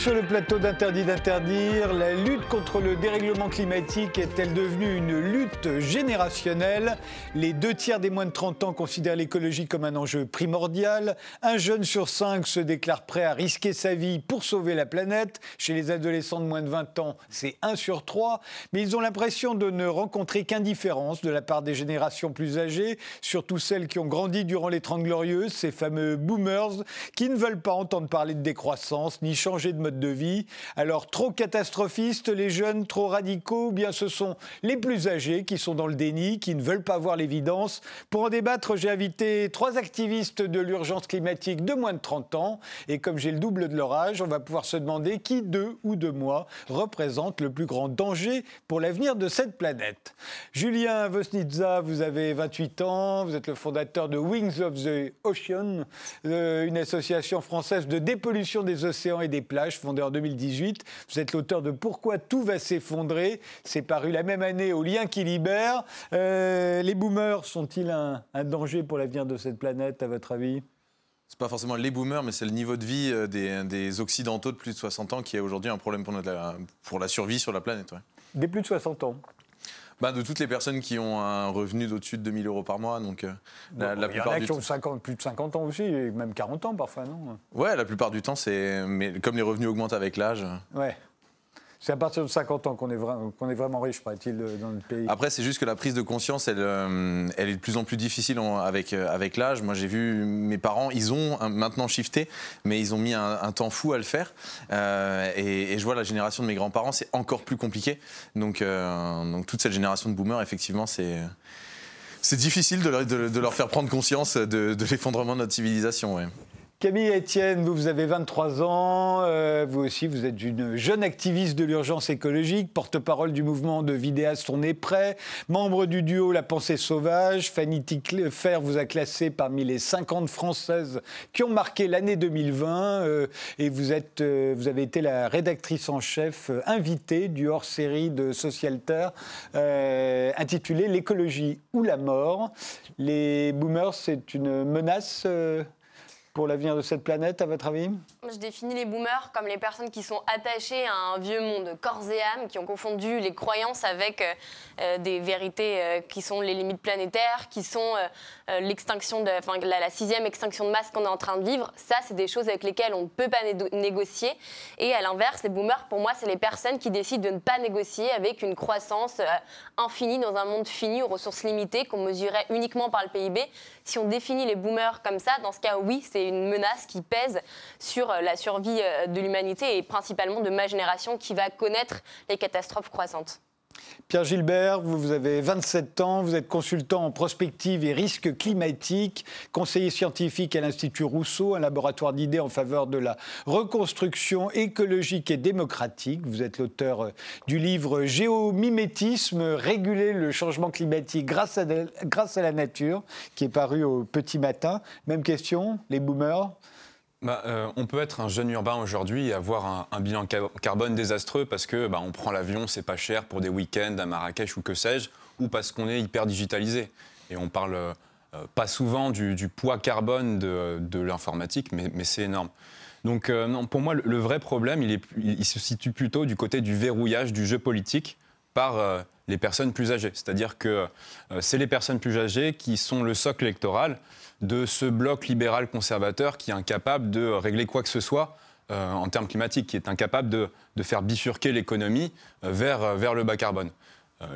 Sur le plateau d'Interdit d'interdire. La lutte contre le dérèglement climatique est-elle devenue une lutte générationnelle? Les deux tiers des moins de 30 ans considèrent l'écologie comme un enjeu primordial. Un jeune sur cinq se déclare prêt à risquer sa vie pour sauver la planète. Chez les adolescents de moins de 20 ans, c'est 1 sur 3. Mais ils ont l'impression de ne rencontrer qu'indifférence de la part des générations plus âgées, surtout celles qui ont grandi durant les Trente Glorieuses, ces fameux boomers qui ne veulent pas entendre parler de décroissance ni changer de mode de vie. Alors, trop catastrophistes, les jeunes, trop radicaux, ou bien ce sont les plus âgés qui sont dans le déni, qui ne veulent pas voir l'évidence. Pour en débattre, j'ai invité trois activistes de l'urgence climatique de moins de 30 ans. Et comme j'ai le double de leur âge, on va pouvoir se demander qui, d'eux ou de moi, représente le plus grand danger pour l'avenir de cette planète. Julien Vosnitza, vous avez 28 ans, vous êtes le fondateur de Wings of the Ocean, euh, une association française de dépollution des océans et des plages, fondée en 2018. Vous êtes l'auteur de Pourquoi tout va s'effondrer. C'est paru la même année au Lien qui libère. Euh, les boomers sont-ils un, un danger pour l'avenir de cette planète, à votre avis? C'est pas forcément les boomers, mais c'est le niveau de vie euh, des, des, Occidentaux de plus de 60 ans qui est aujourd'hui un problème pour, notre, pour la survie sur la planète. Ouais. Des plus de 60 ans bah, de toutes les personnes qui ont un revenu d'au-dessus de 2000 euros par mois. Donc, euh, la, la plupart il y en a qui ont 50, plus de 50 ans aussi, et même 40 ans parfois, non? Ouais, la plupart du temps, c'est. Mais comme les revenus augmentent avec l'âge. Ouais. C'est à partir de 50 ans qu'on est, vraiment riche, paraît-il, dans le pays. Après, c'est juste que la prise de conscience, elle, euh, est de plus en plus difficile avec, euh, avec l'âge. Moi, j'ai vu mes parents, ils ont maintenant shifté, mais ils ont mis un, temps fou à le faire. Euh, et, je vois la génération de mes grands-parents, c'est encore plus compliqué. Donc, toute cette génération de boomers, effectivement, c'est. C'est difficile de leur, faire prendre conscience de, l'effondrement de notre civilisation. Camille Etienne, vous, vous avez 23 ans, euh, vous aussi, vous êtes une jeune activiste de l'urgence écologique, porte-parole du mouvement de vidéastes On est prêt, membre du duo La Pensée Sauvage. Fanny Tickler vous a classé parmi les 50 Françaises qui ont marqué l'année 2020 euh, et vous, êtes, euh, vous avez été la rédactrice en chef invitée du hors-série de Socialter intitulé L'écologie ou la mort. Les boomers, c'est une menace pour l'avenir de cette planète, à votre avis? Je définis les boomers comme les personnes qui sont attachées à un vieux monde corps et âme, qui ont confondu les croyances avec euh, euh, des vérités euh, qui sont les limites planétaires, qui sont l'extinction enfin, la, sixième extinction de masse qu'on est en train de vivre. Ça, c'est des choses avec lesquelles on ne peut pas négocier. Et à l'inverse, les boomers, pour moi, c'est les personnes qui décident de ne pas négocier avec une croissance infinie dans un monde fini aux ressources limitées qu'on mesurait uniquement par le PIB. Si on définit les boomers comme ça, dans ce cas, oui, c'est une menace qui pèse sur euh, la survie euh, de l'humanité et principalement de ma génération qui va connaître les catastrophes croissantes. Pierre Gilbert, vous, avez 27 ans, vous êtes consultant en prospective et risques climatiques, conseiller scientifique à l'Institut Rousseau, un laboratoire d'idées en faveur de la reconstruction écologique et démocratique. Vous êtes l'auteur euh, du livre Géomimétisme, réguler le changement climatique grâce à, grâce à la nature, qui est paru au petit matin. Même question, les boomers? Bah, euh, on peut être un jeune urbain aujourd'hui et avoir un, bilan carbone désastreux parce que bah, on prend l'avion, c'est pas cher pour des week-ends à Marrakech ou que sais-je, ou parce qu'on est hyper digitalisé. Et on parle euh, pas souvent du, poids carbone de, l'informatique, mais, c'est énorme. Donc euh, non, pour moi, le, vrai problème, il, il, se situe plutôt du côté du verrouillage du jeu politique par les personnes plus âgées. C'est-à-dire que c'est les personnes plus âgées qui sont le socle électoral de ce bloc libéral conservateur qui est incapable de régler quoi que ce soit euh, en termes climatiques, qui est incapable de, faire bifurquer l'économie euh, vers, euh, vers le bas carbone.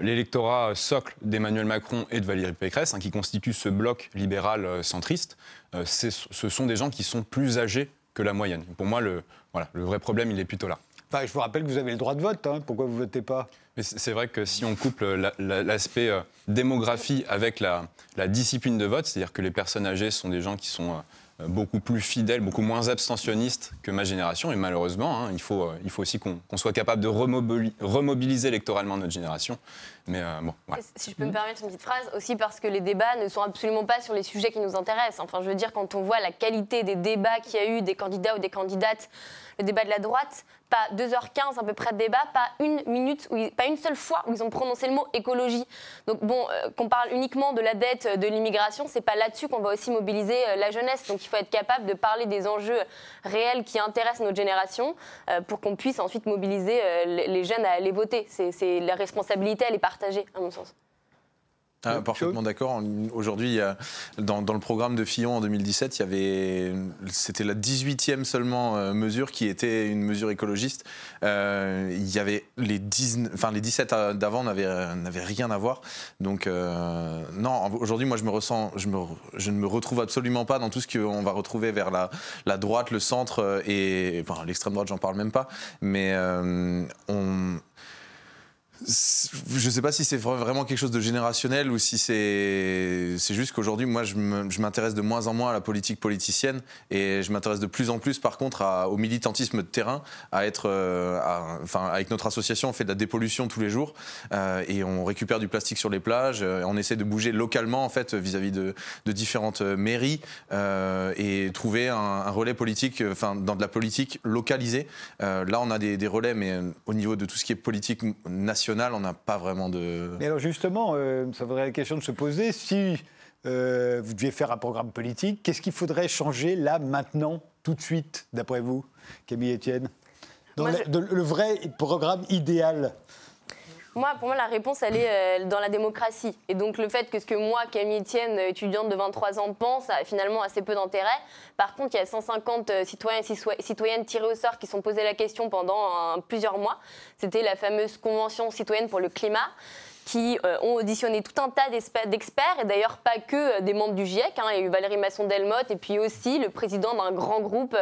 L'électorat socle d'Emmanuel Macron et de Valérie Pécresse, hein, qui constitue ce bloc libéral centriste, ce sont des gens qui sont plus âgés que la moyenne. Pour moi, le, voilà, le vrai problème, il est plutôt là je vous rappelle que vous avez le droit de vote. Hein. Pourquoi vous ne votez pas? C'est vrai que si on couple l'aspect euh, démographie avec la, discipline de vote, c'est-à-dire que les personnes âgées sont des gens qui sont euh, euh, beaucoup plus fidèles, beaucoup moins abstentionnistes que ma génération. Et malheureusement, hein, il, faut, euh, il faut aussi qu'on soit capable de remobiliser électoralement notre génération. Euh, Si je peux me permettre une petite phrase, aussi parce que les débats ne sont absolument pas sur les sujets qui nous intéressent. Enfin, je veux dire, quand on voit la qualité des débats qu'il y a eu des candidats ou des candidates, le débat de la droite, pas 2h15 à peu près de débat, pas une minute, où pas une seule fois où ils ont prononcé le mot écologie. Donc bon, euh, qu'on parle uniquement de la dette de l'immigration, c'est pas là-dessus qu'on va aussi mobiliser euh, la jeunesse. Donc il faut être capable de parler des enjeux réels qui intéressent notre génération pour qu'on puisse ensuite mobiliser les jeunes à aller voter. C'est la responsabilité, elle est partagée, à mon sens. Ah, parfaitement d'accord. Aujourd'hui, dans, dans, le programme de Fillon en 2017, il y avait, c'était la 18e seulement euh, mesure qui était une mesure écologiste. Euh, il y avait les, 10, enfin, les 17 d'avant n'avaient, rien à voir. Donc, euh, non, aujourd'hui, moi, je me ressens, je, me, je, ne me retrouve absolument pas dans tout ce qu'on va retrouver vers la, la droite, le centre et enfin, l'extrême droite, j'en parle même pas. Mais on je ne sais pas si c'est vraiment quelque chose de générationnel ou si c'est juste qu'aujourd'hui, moi, je m'intéresse de moins en moins à la politique politicienne et je m'intéresse de plus en plus, par contre, au militantisme de terrain, euh, avec notre association, on fait de la dépollution tous les jours euh, et on récupère du plastique sur les plages. Euh, on essaie de bouger localement, en fait, vis-à-vis de, différentes mairies et trouver un, relais politique, enfin, dans de la politique localisée. là, on a des relais, mais au niveau de tout ce qui est politique nationale on n'a pas vraiment de. Mais alors justement, euh, ça vaudrait la question de se poser si euh, vous deviez faire un programme politique, qu'est-ce qu'il faudrait changer là, maintenant, tout de suite, d'après vous, Camille Etienne? Dans le, vrai programme idéal moi, pour moi, la réponse, elle est euh, dans la démocratie. Et donc, le fait que ce que moi, Camille Etienne, étudiante de 23 ans, pense a finalement assez peu d'intérêt. Par contre, il y a 150 euh, citoyens et citoyennes tirés au sort qui sont posés la question pendant plusieurs mois. C'était la fameuse Convention citoyenne pour le climat qui euh, ont auditionné tout un tas d'experts, et d'ailleurs pas que euh, des membres du GIEC. Hein. Il y a eu Valérie Masson-Delmotte et puis aussi le président d'un grand groupe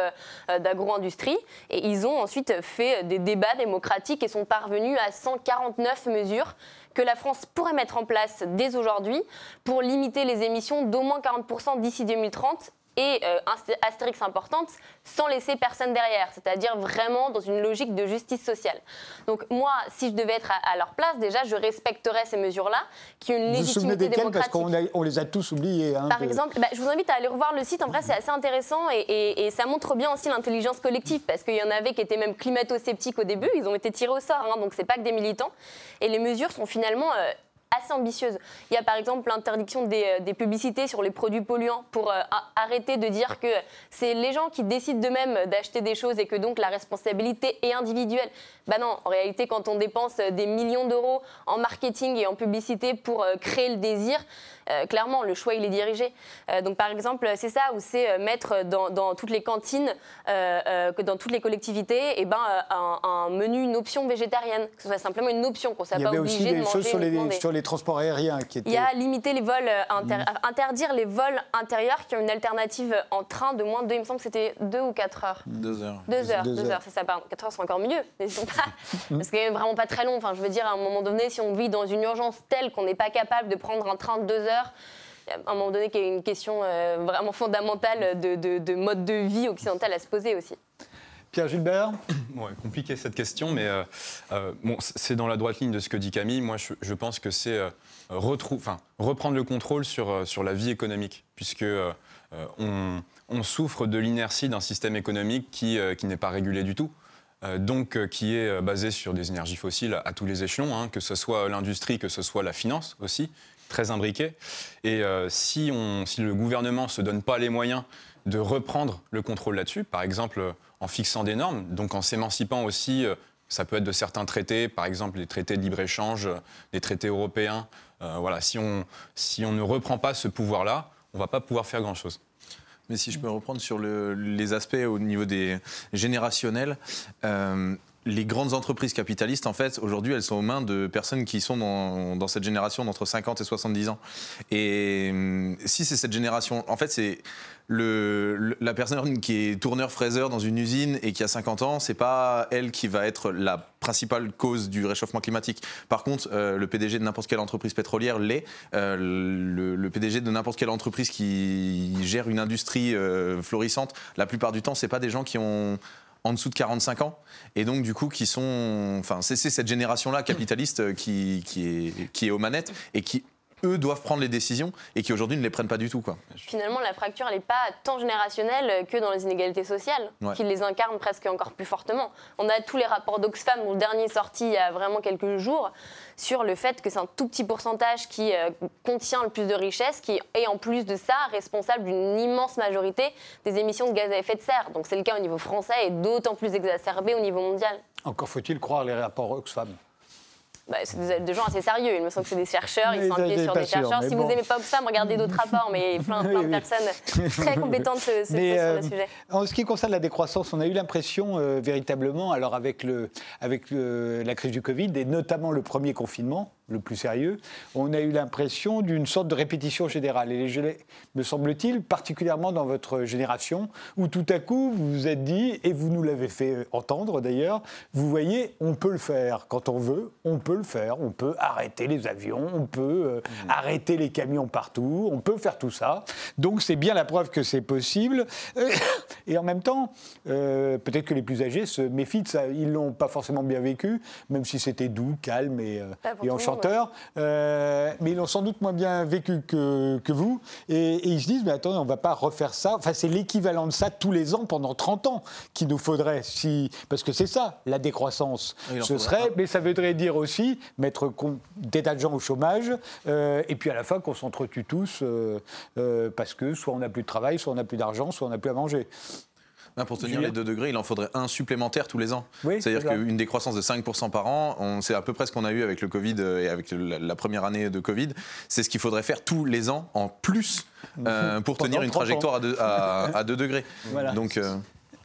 euh, d'agro-industrie. Et ils ont ensuite fait des débats démocratiques et sont parvenus à 149 mesures que la France pourrait mettre en place dès aujourd'hui pour limiter les émissions d'au moins 40% d'ici 2030 et euh, astérix importante sans laisser personne derrière, c'est-à-dire vraiment dans une logique de justice sociale. Donc moi, si je devais être à, leur place, déjà, je respecterais ces mesures-là, qui ont une légitimité vous Parce qu'on on les a tous oubliées. Hein, Par exemple, bah, je vous invite à aller revoir le site. En vrai, c'est assez intéressant et, ça montre bien aussi l'intelligence collective, parce qu'il y en avait qui étaient même climato-sceptiques au début. Ils ont été tirés au sort, hein, donc c'est pas que des militants. Et les mesures sont finalement euh, assez ambitieuse. Il y a par exemple l'interdiction des, euh, publicités sur les produits polluants pour euh, arrêter de dire que c'est les gens qui décident d'eux-mêmes d'acheter des choses et que donc la responsabilité est individuelle. Ben non, en réalité, quand on dépense des millions d'euros en marketing et en publicité pour euh, créer le désir, euh, clairement, le choix, il est dirigé. Euh, donc, par exemple, c'est ça, où c'est euh, mettre dans, toutes les cantines, que dans toutes les collectivités, et eh ben, un, menu, une option végétarienne, que ce soit simplement une option, qu'on ne soit pas obligé de manger. Il y avait aussi des choses sur les, sur les, transports aériens qui étaient... Il y a limité les vols, mm. interdire les vols intérieurs qui ont une alternative en train de moins de, il me semble que c'était 2 ou 4 heures. 2 heures. 2 heures, 2 heures, c'est ça, pardon. 4 heures, c'est encore mieux, n'hésitons pas. Parce que vraiment pas très long. Enfin, je veux dire, à un moment donné, si on vit dans une urgence telle qu'on n'est pas capable de prendre un train de 2 heures, à un moment donné, qu'il y a une question euh, vraiment fondamentale de, mode de vie occidental à se poser aussi. Pierre Gilbert ouais, Compliqué cette question, mais euh, euh, bon, c'est dans la droite ligne de ce que dit Camille. Moi, je, pense que c'est reprendre le contrôle sur, sur la vie économique, puisque on, on, souffre de l'inertie d'un système économique qui, qui n'est pas régulé du tout. Donc, qui est basé sur des énergies fossiles à tous les échelons, hein, que ce soit l'industrie, que ce soit la finance aussi, très imbriqué. Et euh, si, on, si le gouvernement ne se donne pas les moyens de reprendre le contrôle là-dessus, par exemple euh, en fixant des normes, donc en s'émancipant aussi, euh, ça peut être de certains traités, par exemple les traités de libre-échange, les traités européens. voilà, si on, si on ne reprend pas ce pouvoir-là, on ne va pas pouvoir faire grand-chose. Mais si je peux reprendre sur le, les aspects au niveau des générationnels, les grandes entreprises capitalistes, en fait, aujourd'hui, elles sont aux mains de personnes qui sont dans, cette génération d'entre 50 et 70 ans. Et hum, si c'est cette génération, en fait, c'est la personne qui est tourneur-fraiseur dans une usine et qui a 50 ans, c'est pas elle qui va être la principale cause du réchauffement climatique. Par contre, euh, le PDG de n'importe quelle entreprise pétrolière l'est. Euh, le, PDG de n'importe quelle entreprise qui gère une industrie euh, florissante, la plupart du temps, c'est pas des gens qui ont en dessous de 45 ans, et donc du coup qui sont, enfin c'est cette génération-là capitaliste qui, qui, est, qui est aux manettes et qui eux doivent prendre les décisions et qui aujourd'hui ne les prennent pas du tout. Quoi. Finalement, la fracture, elle n'est pas tant générationnelle que dans les inégalités sociales, Ouais. qui les incarnent presque encore plus fortement. On a tous les rapports d'Oxfam, dont le dernier est sorti il y a vraiment quelques jours, sur le fait que c'est un tout petit pourcentage qui euh, contient le plus de richesses, qui est en plus de ça responsable d'une immense majorité des émissions de gaz à effet de serre. Donc c'est le cas au niveau français et d'autant plus exacerbé au niveau mondial. Encore faut-il croire les rapports Oxfam. Bah, c'est des, des gens assez sérieux. Il me semble que c'est des chercheurs, Mais ils appuyés j'ai sur des sûr, chercheurs. Si bon. vous n'aimez pas Oxfam, regardez d'autres rapports, mais plein, plein Oui, de oui. personnes très compétentes se, se Mais, posent sur euh, le sujet. En ce qui concerne la décroissance, on a eu l'impression euh, véritablement, alors avec, le, avec le- la crise du Covid et notamment le premier confinement, le plus sérieux, on a eu l'impression d'une sorte de répétition générale. Et je l'ai- me semble-t-il, particulièrement dans votre génération, où tout à coup vous vous êtes dit, et vous nous l'avez fait entendre d'ailleurs, vous voyez, on peut le faire quand on veut, on peut le faire, on peut arrêter les avions, on peut euh, arrêter les camions partout, on peut faire tout ça. Donc c'est bien la preuve que c'est possible. Euh, Et en même temps, euh, peut-être que les plus âgés se méfient de ça. Ils l'ont pas forcément bien vécu, même si c'était doux, calme et, euh, et tout Euh, mais ils l'ont sans doute moins bien vécu que, que vous. Et, et ils se disent, mais attendez, on va pas refaire ça. Enfin, c'est l'équivalent de ça tous les ans pendant 30 ans qu'il nous faudrait. Si, parce que c'est ça, la décroissance. Ce serait, mais ça voudrait dire aussi mettre des tas de gens au chômage, euh, et puis à la fin qu'on s'entretue tous, euh, parce que soit on n'a plus de travail, soit on n'a plus d'argent, soit on n'a plus à manger. Pour tenir Julien les 2 degrés, il en faudrait un supplémentaire tous les ans. Oui, C'est-à-dire qu'une décroissance de 5% par an, c'est à peu près ce qu'on a eu avec le Covid euh, et avec la, la première année de Covid. C'est ce qu'il faudrait faire tous les ans en plus euh, pour Pendant tenir une 30 ans. trajectoire à 2 à, à deux degrés. Voilà. Donc, euh,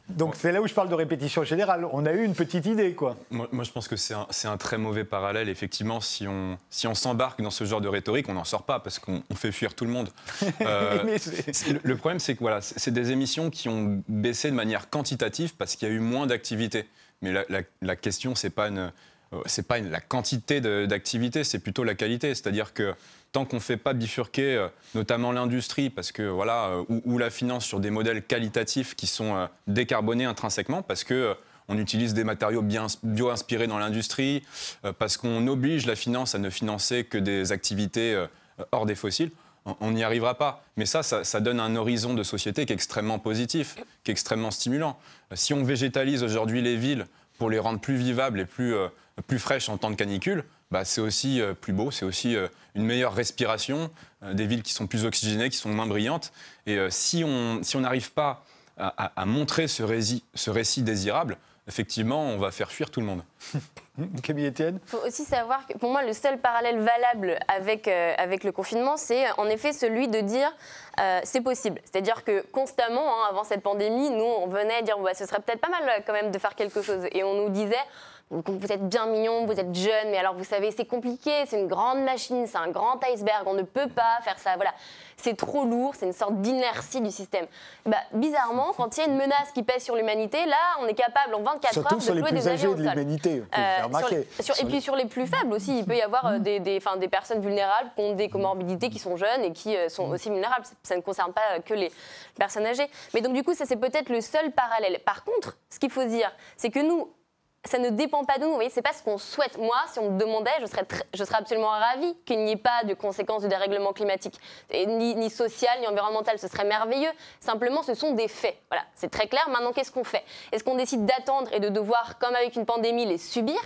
Donc c'est là où je parle de répétition générale. On a eu une petite idée, quoi. Moi, moi, je pense que c'est un, très mauvais parallèle. Effectivement, si on si on s'embarque dans ce genre de rhétorique, on n'en sort pas parce qu'on on fait fuir tout le monde. Euh, le, le problème, c'est que voilà, c'est des émissions qui ont baissé de manière quantitative parce qu'il y a eu moins d'activité. Mais la, la- la question, c'est pas une c'est pas la quantité d'activité, c'est plutôt la qualité. C'est-à-dire que tant qu'on ne fait pas bifurquer, euh, notamment l'industrie, parce que voilà, euh, ou, la finance sur des modèles qualitatifs qui sont euh, décarbonés intrinsèquement, parce que euh, on utilise des matériaux bio-inspirés dans l'industrie, euh, parce qu'on oblige la finance à ne financer que des activités euh, hors des fossiles. on- n'y arrivera pas. Mais ça, ça, donne un horizon de société qui est extrêmement positif, qui est extrêmement stimulant. Euh, Si on végétalise aujourd'hui les villes pour les rendre plus vivables et plus, euh, plus fraîches en temps de canicule, bah, c'est aussi euh, plus beau, c'est aussi euh, une meilleure respiration, euh, des villes qui sont plus oxygénées, qui sont moins brillantes. Et euh, si on si on n'arrive pas à, à- à montrer ce récit, ce récit désirable, effectivement, on va faire fuir tout le monde. Camille Etienne Il faut aussi savoir que pour moi, le seul parallèle valable avec, euh, avec le confinement, c'est en effet celui de dire euh, c'est possible. C'est-à-dire que constamment, hein, avant cette pandémie, nous, on venait dire bah, ce serait peut-être pas mal quand même de faire quelque chose. Et on nous disait vous vous êtes bien mignon, vous êtes jeune, mais alors vous savez, c'est compliqué, c'est une grande machine, c'est un grand iceberg, on ne peut pas faire ça. Voilà, c'est trop lourd, c'est une sorte d'inertie du système. Bah, bizarrement, quand il y a une menace qui pèse sur l'humanité, là, on est capable en 24 Surtout heures sur de les jouer plus des âgés avions de l'humanité, Euh, sur- sur- et puis sur les plus faibles aussi, il peut y avoir euh, des, des, enfin, des personnes vulnérables qui ont des comorbidités qui sont jeunes et qui euh, sont aussi vulnérables. Ça ne concerne pas euh, que les personnes âgées. Mais donc du coup, ça c'est peut-être le seul parallèle. Par contre, ce qu'il faut dire, c'est que nous, ça ne dépend pas de nous. Vous voyez, c'est pas ce qu'on souhaite. Moi, si on me demandait, je serais, je serais absolument ravie qu'il n'y ait pas de conséquences du dérèglement climatique, et ni, ni social, ni environnemental. Ce serait merveilleux. Simplement, ce sont des faits. Voilà, c'est très clair. Maintenant, qu'est-ce qu'on fait? Est-ce qu'on décide d'attendre et de devoir, comme avec une pandémie, les subir?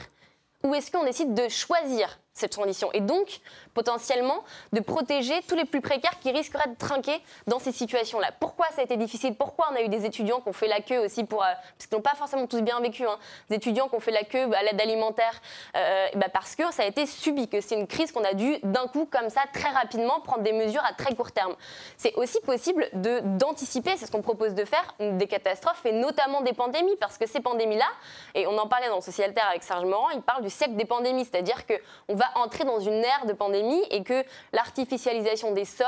Ou est-ce qu'on décide de choisir? Cette transition. Et donc potentiellement de protéger tous les plus précaires qui risqueraient de trinquer dans ces situations-là. Pourquoi ça a été difficile? Pourquoi on a eu des étudiants qui ont fait la queue aussi pour, euh, parce qu'ils n'ont pas forcément tous bien vécu, hein, des étudiants qui ont fait la queue à l'aide alimentaire, euh, bah parce que ça a été subi, que c'est une crise qu'on a dû d'un coup comme ça très rapidement prendre des mesures à très court terme. C'est aussi possible d'anticiper, c'est ce qu'on propose de faire, des catastrophes et notamment des pandémies, parce que ces pandémies-là, et on en parlait dans Socialter avec Serge Morand, il parle du siècle des pandémies, c'est-à-dire qu'on va entrer dans une ère de pandémie et que l'artificialisation des sols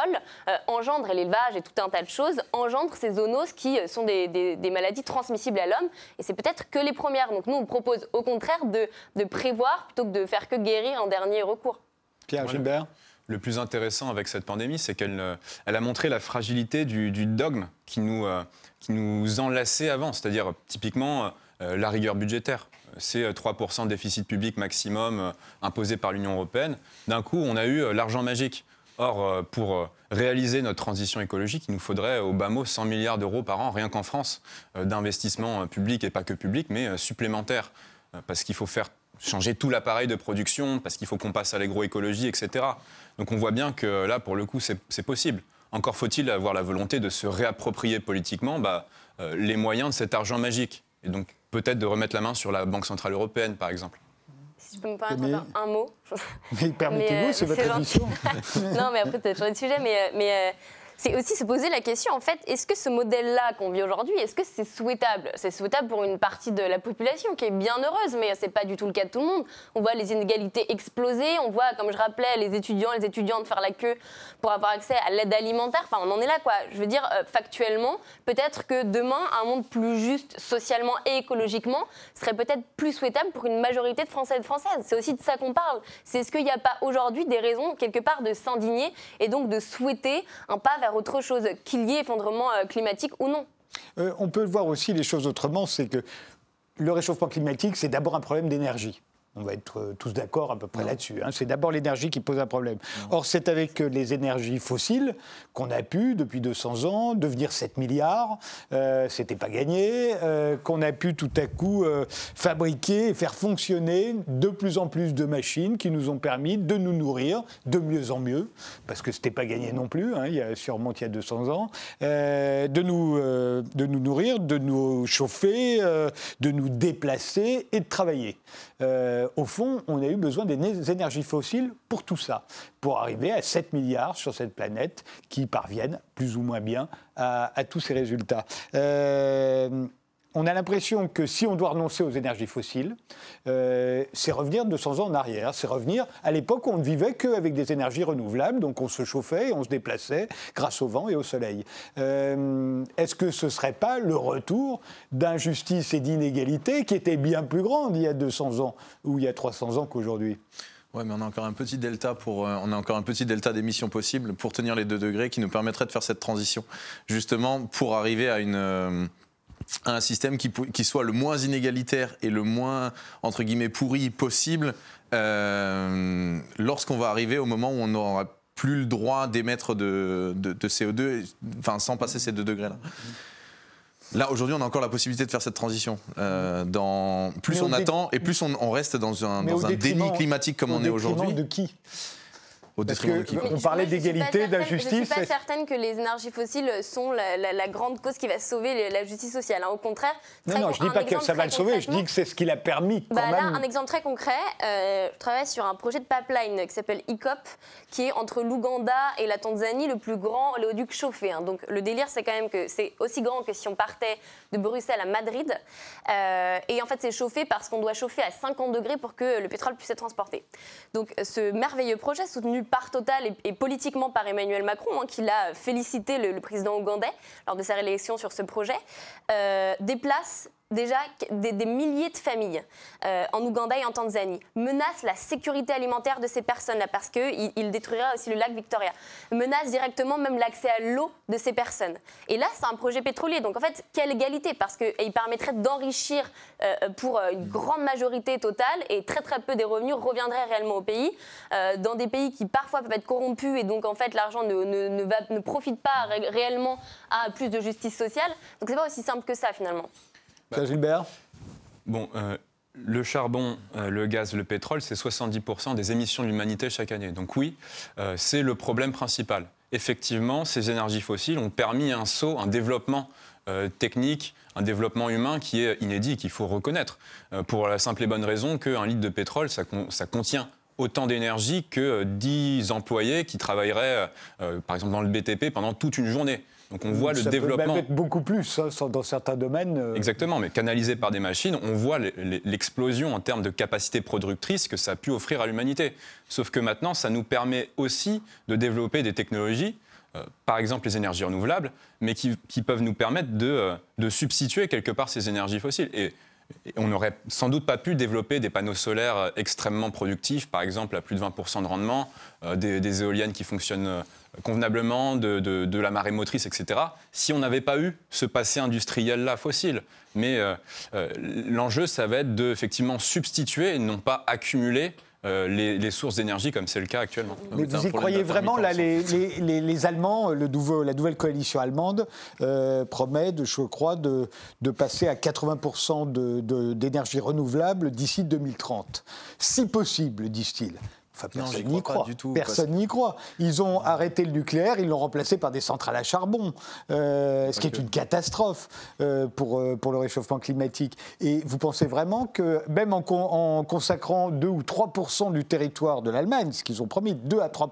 euh, engendre, et l'élevage et tout un tas de choses, engendre ces zoonoses qui euh, sont des, des- des maladies transmissibles à l'homme, et c'est peut-être que les premières. Donc nous, on propose au contraire de, de prévoir plutôt que de faire que guérir en dernier recours. Pierre. Gilbert Le plus intéressant avec cette pandémie, c'est qu'elle euh, elle a montré la fragilité du, du dogme qui nous, euh, qui nous enlaçait avant, c'est-à-dire typiquement euh, la rigueur budgétaire. Euh, 3% de déficit public maximum euh, imposé par l'Union européenne. D'un coup, on a eu euh, l'argent magique. Or, pour réaliser notre transition écologique, il nous faudrait au bas mot 100 milliards d'euros par an, rien qu'en France, d'investissements publics et pas que publics, mais supplémentaires. Parce qu'il faut faire changer tout l'appareil de production, parce qu'il faut qu'on passe à l'agroécologie, etc. Donc on voit bien que là, pour le coup, c'est possible. Encore faut-il avoir la volonté de se réapproprier politiquement bah, euh, les moyens de cet argent magique. Et donc peut-être de remettre la main sur la Banque Centrale Européenne, par exemple. Si je peux me permettre un mot. Mais permettez-vous, c'est votre émission. non, mais après, peut-être sur le sujet, mais, mais euh, c'est aussi se poser la question, en fait, est-ce que ce modèle-là qu'on vit aujourd'hui, est-ce que c'est souhaitable? C'est souhaitable pour une partie de la population qui est bien heureuse, mais ce n'est pas du tout le cas de tout le monde. On voit les inégalités exploser, on voit, comme je rappelais, les étudiants, les étudiantes faire la queue pour avoir accès à l'aide alimentaire. Enfin, on en est là, quoi. Je veux dire, euh, factuellement, peut-être que demain, un monde plus juste socialement et écologiquement serait peut-être plus souhaitable pour une majorité de Français et de Françaises. C'est aussi de ça qu'on parle. C'est est-ce qu'il n'y a pas aujourd'hui des raisons, quelque part, de s'indigner et donc de souhaiter un pas vers autre chose, qu'il y ait effondrement euh, climatique ou non. Euh, on peut voir aussi les choses autrement, c'est que le réchauffement climatique, c'est d'abord un problème d'énergie. On va être euh, tous d'accord à peu près là-dessus. Hein. C'est d'abord l'énergie qui pose un problème. Or, c'est avec euh, les énergies fossiles qu'on a pu, depuis 200 ans, devenir 7 milliards. Euh, C'était pas gagné. Euh, qu'on a pu tout à coup fabriquer et faire fonctionner de plus en plus de machines qui nous ont permis de nous nourrir de mieux en mieux, parce que c'était pas gagné non plus. Hein, il y a sûrement il y a 200 ans, de nous de nous nourrir, de nous chauffer, de nous déplacer et de travailler. Euh, au fond, on a eu besoin des énergies fossiles pour tout ça, pour arriver à 7 milliards sur cette planète qui parviennent plus ou moins bien à, tous ces résultats. Euh, on a l'impression que si on doit renoncer aux énergies fossiles, euh, c'est revenir 200 ans en arrière. C'est revenir à l'époque où on ne vivait qu'avec des énergies renouvelables, donc on se chauffait et on se déplaçait grâce au vent et au soleil. Euh, est-ce que ce ne serait pas le retour d'injustice et d'inégalité qui était bien plus grande il y a 200 ans ou il y a 300 ans qu'aujourd'hui? Ouais, mais on a encore un petit delta pour, euh, on a encore un petit delta d'émissions possible pour tenir les 2 degrés qui nous permettrait de faire cette transition, justement pour arriver à une un système qui, qui, soit le moins inégalitaire et le moins, entre guillemets, pourri possible euh, lorsqu'on va arriver au moment où on n'aura plus le droit d'émettre de, de, CO2, enfin, sans passer ces deux degrés-là. Là, aujourd'hui, on a encore la possibilité de faire cette transition. Euh, dans, plus on attend et plus on, reste dans un, dans un déni climatique comme on est aujourd'hui. de qui? On parlait d'égalité, d'injustice. Je ne suis pas certaine que les énergies fossiles sont la, grande cause qui va sauver la justice sociale. Hein. Au contraire. Non, non, je ne dis pas que ça va le sauver, je dis que c'est ce qui l'a permis. Quand bah, Là, un exemple très concret, euh, je travaille sur un projet de pipeline qui s'appelle ICOP, qui est entre l'Ouganda et la Tanzanie le plus grand oléoduc chauffé. Hein. Donc le délire, c'est quand même que c'est aussi grand que si on partait de Bruxelles à Madrid. Euh, et en fait, c'est chauffé parce qu'on doit chauffer à 50 degrés pour que le pétrole puisse être transporté. Donc ce merveilleux projet soutenu par Total et, politiquement par Emmanuel Macron, hein, qui l'a félicité le, président ougandais lors de sa réélection sur ce projet, euh, déplace déjà des, milliers de familles euh, en Ouganda et en Tanzanie, menace la sécurité alimentaire de ces personnes-là parce qu'il il détruira aussi le lac Victoria, menace directement même l'accès à l'eau de ces personnes. Et là, c'est un projet pétrolier. Donc en fait, quelle égalité? Parce qu'il permettrait d'enrichir euh, pour une grande majorité totale et très très peu des revenus reviendraient réellement au pays, euh, dans des pays qui parfois peuvent être corrompus et donc en fait l'argent ne, ne, ne, ne profite pas réellement à plus de justice sociale. Donc c'est pas aussi simple que ça finalement. Euh, le charbon, euh, le gaz, le pétrole, c'est 70% des émissions de l'humanité chaque année. Donc oui, euh, c'est le problème principal. Effectivement, ces énergies fossiles ont permis un saut, un développement technique, un développement humain qui est inédit, qu'il faut reconnaître, pour la simple et bonne raison qu'un litre de pétrole, ça contient autant d'énergie que 10 employés qui travailleraient, par exemple, dans le BTP pendant toute une journée. Donc on voit le développement. Peut même être beaucoup plus hein, dans certains domaines. Euh. Exactement, mais canalisé par des machines, on voit l'explosion en termes de capacité productrice que ça a pu offrir à l'humanité. Sauf que maintenant, ça nous permet aussi de développer des technologies euh, par exemple les énergies renouvelables, mais qui, peuvent nous permettre de, euh, de, substituer quelque part ces énergies fossiles. Et, on n'aurait sans doute pas pu développer des panneaux solaires extrêmement productifs, par exemple à plus de 20% de rendement, des, des, éoliennes qui fonctionnent convenablement de, la marée motrice, etc., si on n'avait pas eu ce passé industriel-là fossile. Mais euh, euh, l'enjeu, ça va être de effectivement substituer et non pas accumuler euh, les, sources d'énergie comme c'est le cas actuellement. Mais vous y croyez vraiment Là, les, les, Allemands, le nouveau, la nouvelle coalition allemande euh, promet, de, je crois, de, de passer à 80% d'énergie renouvelable d'ici 2030. Si possible, disent-ils. Enfin, personne n'y croit. Du tout, personne n'y croit. Ils ont arrêté le nucléaire, ils l'ont remplacé par des centrales à charbon, euh, ce qui est une catastrophe euh, pour, euh, pour le réchauffement climatique. Et vous pensez vraiment que, même en, en consacrant 2 ou 3 du territoire de l'Allemagne, ce qu'ils ont promis, 2 à 3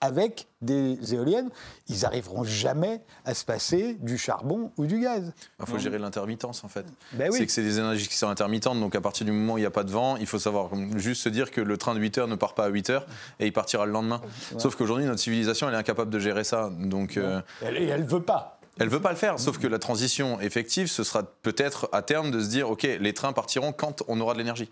avec des éoliennes, ils n'arriveront jamais à se passer du charbon ou du gaz. Il faut gérer l'intermittence en fait. Ben c'est que c'est des énergies qui sont intermittentes, donc à partir du moment où il n'y a pas de vent, il faut savoir juste se dire que le train de 8 heures ne part pas à 8 heures et il partira le lendemain. Sauf qu'aujourd'hui, notre civilisation, elle est incapable de gérer ça. Donc, euh, elle ne veut pas. Elle veut pas le faire, sauf que la transition effective, ce sera peut-être à terme de se dire, OK, les trains partiront quand on aura de l'énergie.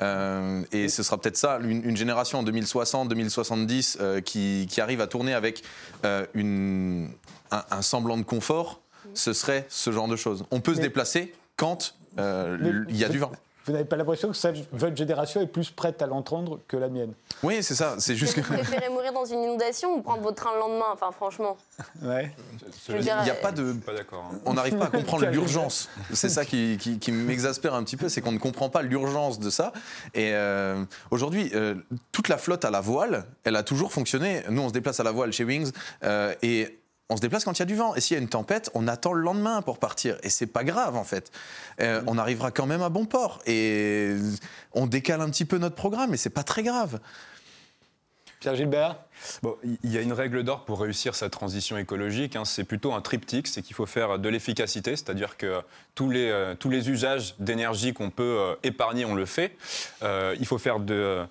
Euh, et ce sera peut-être ça, une, génération en 2060, 2070 euh, qui, arrive à tourner avec euh, une, un, semblant de confort, ce serait ce genre de choses. On peut se déplacer quand il y a du vent. Vous n'avez pas l'impression que votre génération est plus prête à l'entendre que la mienne Oui, c'est ça. C'est juste que. Vous préférez mourir dans une inondation ou prendre votre train le lendemain Enfin, franchement. Ouais. Il n'y a pas de. Hein. On n'arrive pas à comprendre l'urgence. C'est ça qui, m'exaspère un petit peu, c'est qu'on ne comprend pas l'urgence de ça. Et euh, aujourd'hui, euh, toute la flotte à la voile, elle a toujours fonctionné. Nous, on se déplace à la voile chez Wings euh, et on se déplace quand il y a du vent. Et s'il y a une tempête, on attend le lendemain pour partir. Et c'est pas grave, en fait. Euh, on arrivera quand même à bon port. Et on décale un petit peu notre programme, et c'est pas très grave. Pierre Gilbert Bon, il y a une règle d'or pour réussir sa transition écologique. Hein. c'est plutôt un triptyque, c'est qu'il faut faire de l'efficacité, c'est-à-dire que tous les, euh, tous les usages d'énergie qu'on peut euh, épargner, on le fait. Euh, il faut faire de,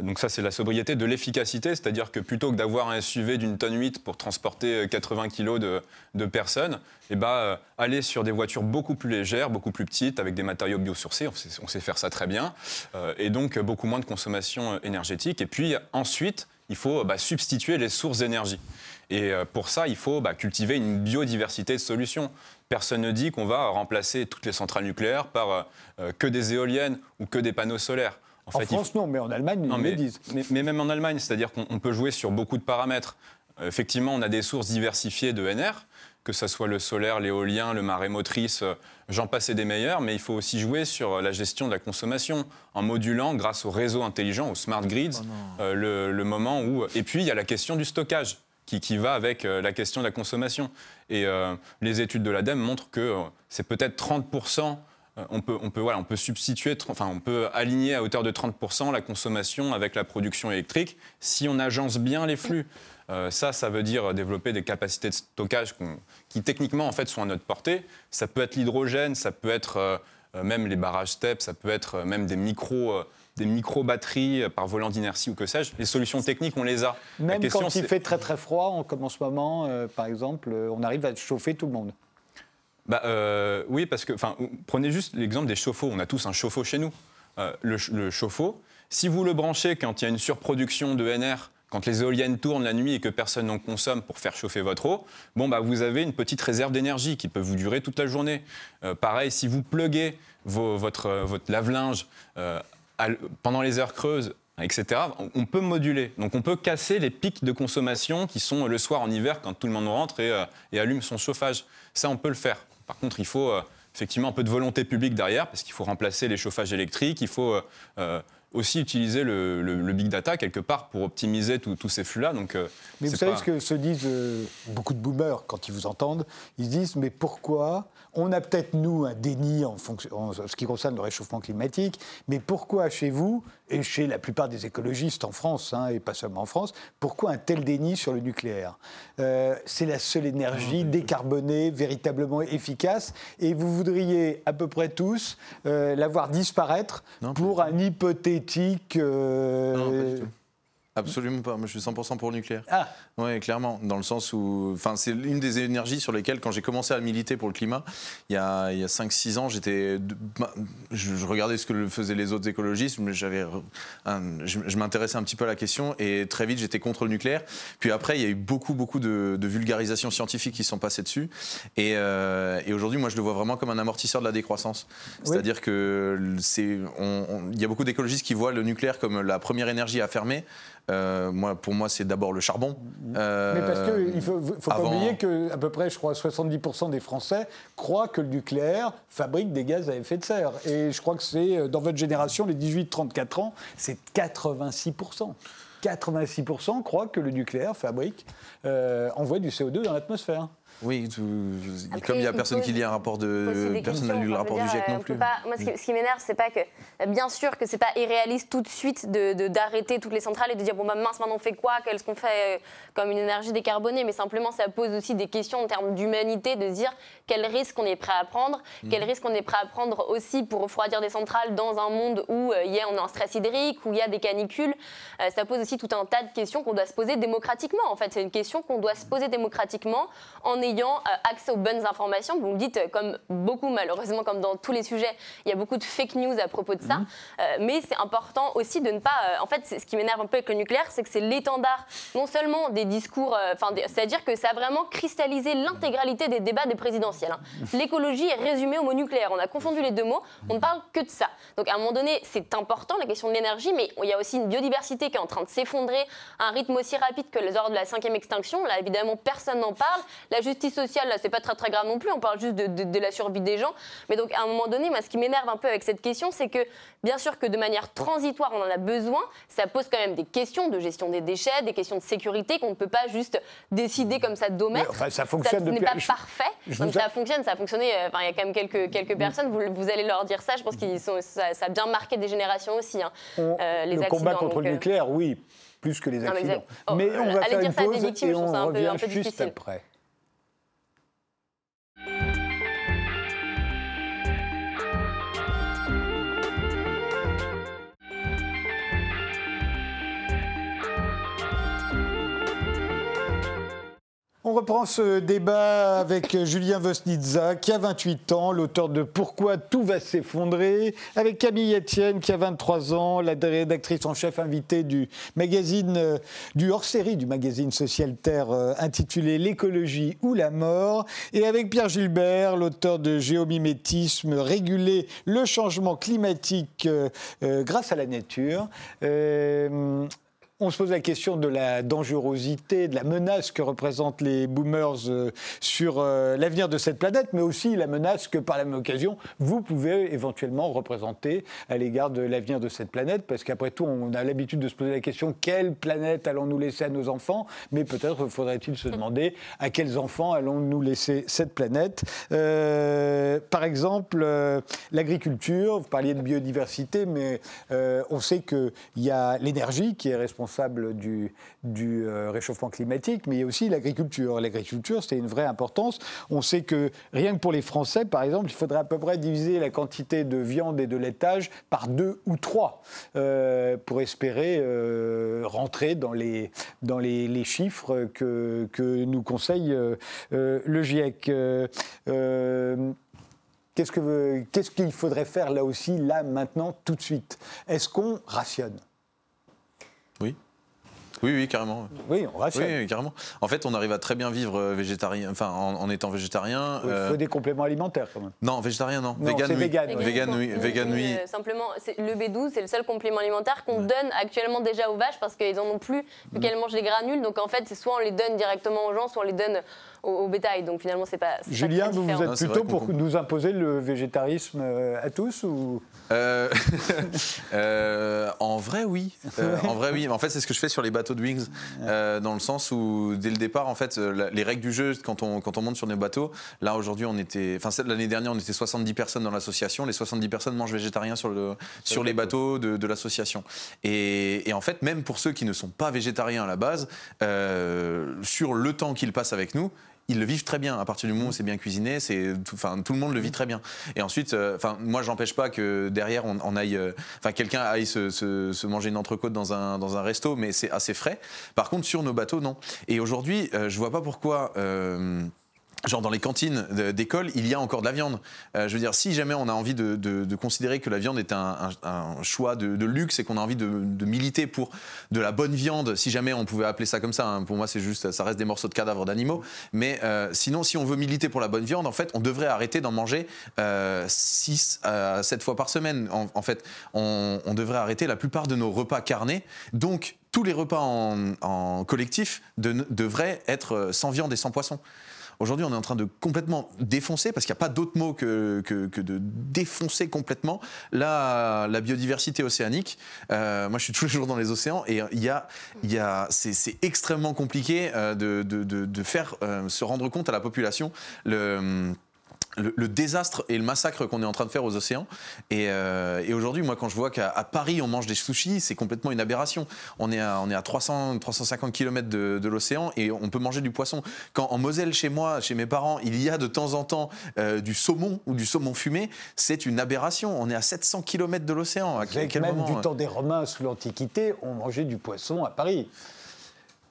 donc ça c'est la sobriété, de l'efficacité, c'est-à-dire que plutôt que d'avoir un SUV d'une tonne 8 pour transporter 80 kg de, de personnes, eh ben, aller sur des voitures beaucoup plus légères, beaucoup plus petites, avec des matériaux biosourcés, on sait, on sait faire ça très bien, et donc beaucoup moins de consommation énergétique. Et puis ensuite, il faut bah, substituer les sources d'énergie. Et euh, pour ça, il faut bah, cultiver une biodiversité de solutions. Personne ne dit qu'on va remplacer toutes les centrales nucléaires par euh, euh, que des éoliennes ou que des panneaux solaires. En, France, non, mais en Allemagne, ils le disent. Mais, même en Allemagne, c'est-à-dire qu'on peut jouer sur beaucoup de paramètres. effectivement, on a des sources diversifiées de NR, que ce soit le solaire, l'éolien, le marais motrice, euh, j'en passais des meilleurs, mais il faut aussi jouer sur la gestion de la consommation en modulant grâce au réseau intelligent, aux smart grids, oh euh, le, moment où... Et puis il y a la question du stockage. Qui, va avec euh, la question de la consommation. Et les études de l'ADEME montrent que c'est peut-être 30% on peut, on, peut, voilà, on peut substituer, enfin, on peut aligner à hauteur de 30% la consommation avec la production électrique si on agence bien les flux. Euh, ça, ça veut dire développer des capacités de stockage qui techniquement en fait sont à notre portée. Ça peut être l'hydrogène, ça peut être euh, euh, même les barrages STEP, ça peut être même des micro des micro-batteries par volant d'inertie ou que sais-je. Les solutions techniques, on les a. Même quand il fait très très froid, comme en ce moment, par exemple, on arrive à chauffer tout le monde. Bah, oui, parce que, prenez juste l'exemple des chauffe-eau. On a tous un chauffe-eau chez nous. le, le chauffe-eau, si vous le branchez quand il y a une surproduction de NR quand les éoliennes tournent la nuit et que personne n'en consomme pour faire chauffer votre eau, bon, bah, vous avez une petite réserve d'énergie qui peut vous durer toute la journée. Euh, pareil, si vous pluguez votre, euh, votre lave-linge euh, pendant les heures creuses, etc., on peut moduler. Donc on peut casser les pics de consommation qui sont le soir en hiver quand tout le monde rentre et allume son chauffage. Ça, on peut le faire. Par contre, il faut effectivement un peu de volonté publique derrière, parce qu'il faut remplacer les chauffages électriques, il faut aussi utiliser le, big data quelque part pour optimiser tous ces flux-là. Donc, euh, mais vous savez ce que se disent euh, beaucoup de boomers quand ils vous entendent Ils se disent mais pourquoi on a peut-être, nous, un déni en, fonction, ce qui concerne le réchauffement climatique, mais pourquoi chez vous, et chez la plupart des écologistes en France, hein, et pas seulement en France, pourquoi un tel déni sur le nucléaire? Euh, C'est la seule énergie décarbonée, véritablement efficace, et vous voudriez à peu près tous euh, la voir disparaître pour un hypothétique... Euh, Absolument pas. Moi, je suis 100% pour le nucléaire. Ah, Oui, clairement. Dans le sens où. Enfin, c'est une des énergies sur lesquelles, quand j'ai commencé à militer pour le climat, il y a, a 5-6 ans, j'étais. bah, Je, je regardais ce que faisaient les autres écologistes, mais j'avais. Je, je m'intéressais un petit peu à la question et très vite, j'étais contre le nucléaire. Puis après, il y a eu beaucoup, beaucoup de, de vulgarisations scientifiques qui sont passées dessus. Et, euh, et aujourd'hui, moi, je le vois vraiment comme un amortisseur de la décroissance. C'est-à-dire que c'est. Il y a beaucoup d'écologistes qui voient le nucléaire comme la première énergie à fermer. Euh, moi, pour moi, c'est d'abord le charbon. Euh, mais parce qu'il ne faut, faut pas avant- oublier qu'à peu près, je crois, 70% des Français croient que le nucléaire fabrique des gaz à effet de serre. Et je crois que c'est, euh, dans votre génération, les 18-34 ans, c'est 86%. 86% croient que le nucléaire fabrique, euh, envoie du CO2 dans l'atmosphère. Oui, tout- Après, comme il n'y a personne pose- qui lit un rapport de. Personne n'a lu le rapport veux du dire, GIEC euh, non on plus. pas- moi, ce qui, ce qui m'énerve, c'est pas que, bien sûr, que c'est pas irréaliste tout de suite de de- d'arrêter toutes les centrales et de dire bon bah mince, maintenant on fait quoi? Qu'est-ce qu'on fait euh, comme une énergie décarbonée? Mais simplement, ça pose aussi des questions en termes d'humanité, de dire quel risque on est prêt à prendre, quel risque on est prêt à prendre aussi pour refroidir des centrales dans un monde où euh, il y a, on est en stress hydrique, où il y a des canicules. Ça pose aussi tout un tas de questions qu'on doit se poser démocratiquement. En fait, c'est une question qu'on doit se poser démocratiquement en ayant euh, accès aux bonnes informations. Vous le dites, euh, comme beaucoup, malheureusement, comme dans tous les sujets, il y a beaucoup de fake news à propos de ça. Euh, mais c'est important aussi de ne pas. en fait, ce qui m'énerve un peu avec le nucléaire, c'est que c'est l'étendard non seulement des discours, enfin, c'est-à-dire que ça a vraiment cristallisé l'intégralité des débats des présidentielles. hein. L'écologie est résumée au mot nucléaire. On a confondu les deux mots. On ne parle que de ça. Donc, à un moment donné, c'est important la question de l'énergie, mais il y a aussi une biodiversité qui est en train de s'effondrer à un rythme aussi rapide que lors de la cinquième extinction. Là, évidemment, personne n'en parle. La justice sociale, là, c'est pas très très grave non plus. On parle juste de, de- de la survie des gens. Mais donc, à un moment donné, moi, ce qui m'énerve un peu avec cette question, c'est que, bien sûr, que de manière transitoire, on en a besoin. Ça pose quand même des questions de gestion des déchets, des questions de sécurité qu'on ne peut pas juste décider comme ça d'omettre. Mais enfin, ça fonctionne Ça n'est pas je- parfait. je Donc a- ça fonctionne, ça a fonctionné. euh, Enfin, il y a quand même quelques, quelques personnes. Vous, vous allez leur dire ça. Je pense qu'ils sont, ça, ça a bien marqué des générations aussi. hein, On- euh, les le accidents. combat contre donc, le euh, nucléaire, oui, plus que les mais accidents. exact. Oh, mais on va faire une pause et on ça un peu- revient un peu juste difficile. après. On reprend ce débat avec Julien Vosnitza, qui a 28 ans, l'auteur de Pourquoi tout va s'effondrer, avec Camille Etienne, qui a 23 ans, la rédactrice en chef invitée du magazine, euh, du hors-série du magazine Social Terre euh, intitulé L'écologie ou la mort, et avec Pierre Gilbert, l'auteur de Géomimétisme, réguler le changement climatique euh, grâce à la nature. On se pose la question de la dangerosité, de la menace que représentent les boomers euh, sur euh, l'avenir de cette planète, mais aussi la menace que, par la même occasion, vous pouvez éventuellement représenter à l'égard de l'avenir de cette planète, parce qu'après tout, on a l'habitude de se poser la question quelle planète allons-nous laisser à nos enfants? Mais peut-être faudrait-il se demander à quels enfants allons-nous laisser cette planète? Euh, par exemple, l'agriculture, vous parliez de biodiversité, mais on sait qu'il y a l'énergie qui est responsable du, euh, réchauffement climatique, mais il y a aussi l'agriculture. L'agriculture, c'est une vraie importance. On sait que rien que pour les Français, par exemple, il faudrait à peu près diviser la quantité de viande et de laitage par deux ou trois euh, pour espérer euh, rentrer dans les, dans les, chiffres que, que nous conseille le GIEC. Qu'est-ce que- qu'est-ce qu'il faudrait faire là aussi, là, maintenant, tout de suite? Est-ce qu'on rationne? Oui. Oui, oui, carrément. Oui, on Oui, rationne. oui, carrément. En fait, on arrive à très bien vivre euh, végétarien, enfin, en, en étant végétarien. Il euh, faut des compléments alimentaires quand même. Non, végétarien, non. Non, vegan, c'est oui. vegan, Vegan, Vegan, oui. Vegan, euh, oui. Simplement, c'est- le B12, c'est le seul complément alimentaire qu'on donne actuellement déjà aux vaches parce qu'ils en ont plus, vu qu'elles mangent les granules. Donc en fait, c'est soit on les donne directement aux gens, soit on les donne au, au bétail. Donc finalement, c'est pas. Julien, vous, vous êtes Non, plutôt pour nous imposer le végétarisme euh, à tous ou? Euh, euh, en vrai, oui. Euh, en vrai, oui. En fait, c'est ce que je fais sur les bateaux de Wings, euh, dans le sens où, dès le départ, en fait, la- les règles du jeu, quand on, quand on monte sur nos bateaux, là, aujourd'hui, on était. Enfin, l'année dernière, on était 70 personnes dans l'association. Les 70 personnes mangent végétarien sur, le, sur les bateaux de, de l'association. Et, et en fait, même pour ceux qui ne sont pas végétariens à la base, euh, sur le temps qu'ils passent avec nous, ils le vivent très bien. À partir du moment où c'est bien cuisiné, c'est, enfin, tout le monde le vit très bien. Et ensuite, euh, enfin, moi, j'empêche pas que derrière, on, aille, euh, enfin, quelqu'un aille se, manger une entrecôte dans un, dans un resto, mais c'est assez frais. Par contre, sur nos bateaux, non. Et aujourd'hui, je vois pas pourquoi genre dans les cantines d'école, il y a encore de la viande. Euh, je veux dire, si jamais on a envie de, considérer que la viande est un, choix de, luxe et qu'on a envie de, militer pour de la bonne viande, si jamais on pouvait appeler ça comme ça, hein, pour moi c'est juste, ça reste des morceaux de cadavres d'animaux. Mais euh, sinon, si on veut militer pour la bonne viande, en fait, on devrait arrêter d'en manger 6 euh, à 7 fois par semaine. En, fait, on, devrait arrêter la plupart de nos repas carnés. Donc, tous les repas en, en collectif devraient être sans viande et sans poisson. Aujourd'hui, on est en train de complètement défoncer, parce qu'il n'y a pas d'autre mot que, de défoncer complètement la, biodiversité océanique. Euh, moi, je suis tous les jours dans les océans et y a, y a, c'est extrêmement compliqué euh, de, faire euh, se rendre compte à la population le, désastre et le massacre qu'on est en train de faire aux océans. Euh, et, aujourd'hui, moi, quand je vois qu'à Paris, on mange des sushis, c'est complètement une aberration. On est à, on est à 300, 350 km de, l'océan et on peut manger du poisson. Quand en Moselle, chez moi, chez mes parents, il y a de temps en temps euh, du saumon ou du saumon fumé, c'est une aberration. On est à 700 km de l'océan. À quel même du temps des Romains sous l'Antiquité, on mangeait du poisson à Paris.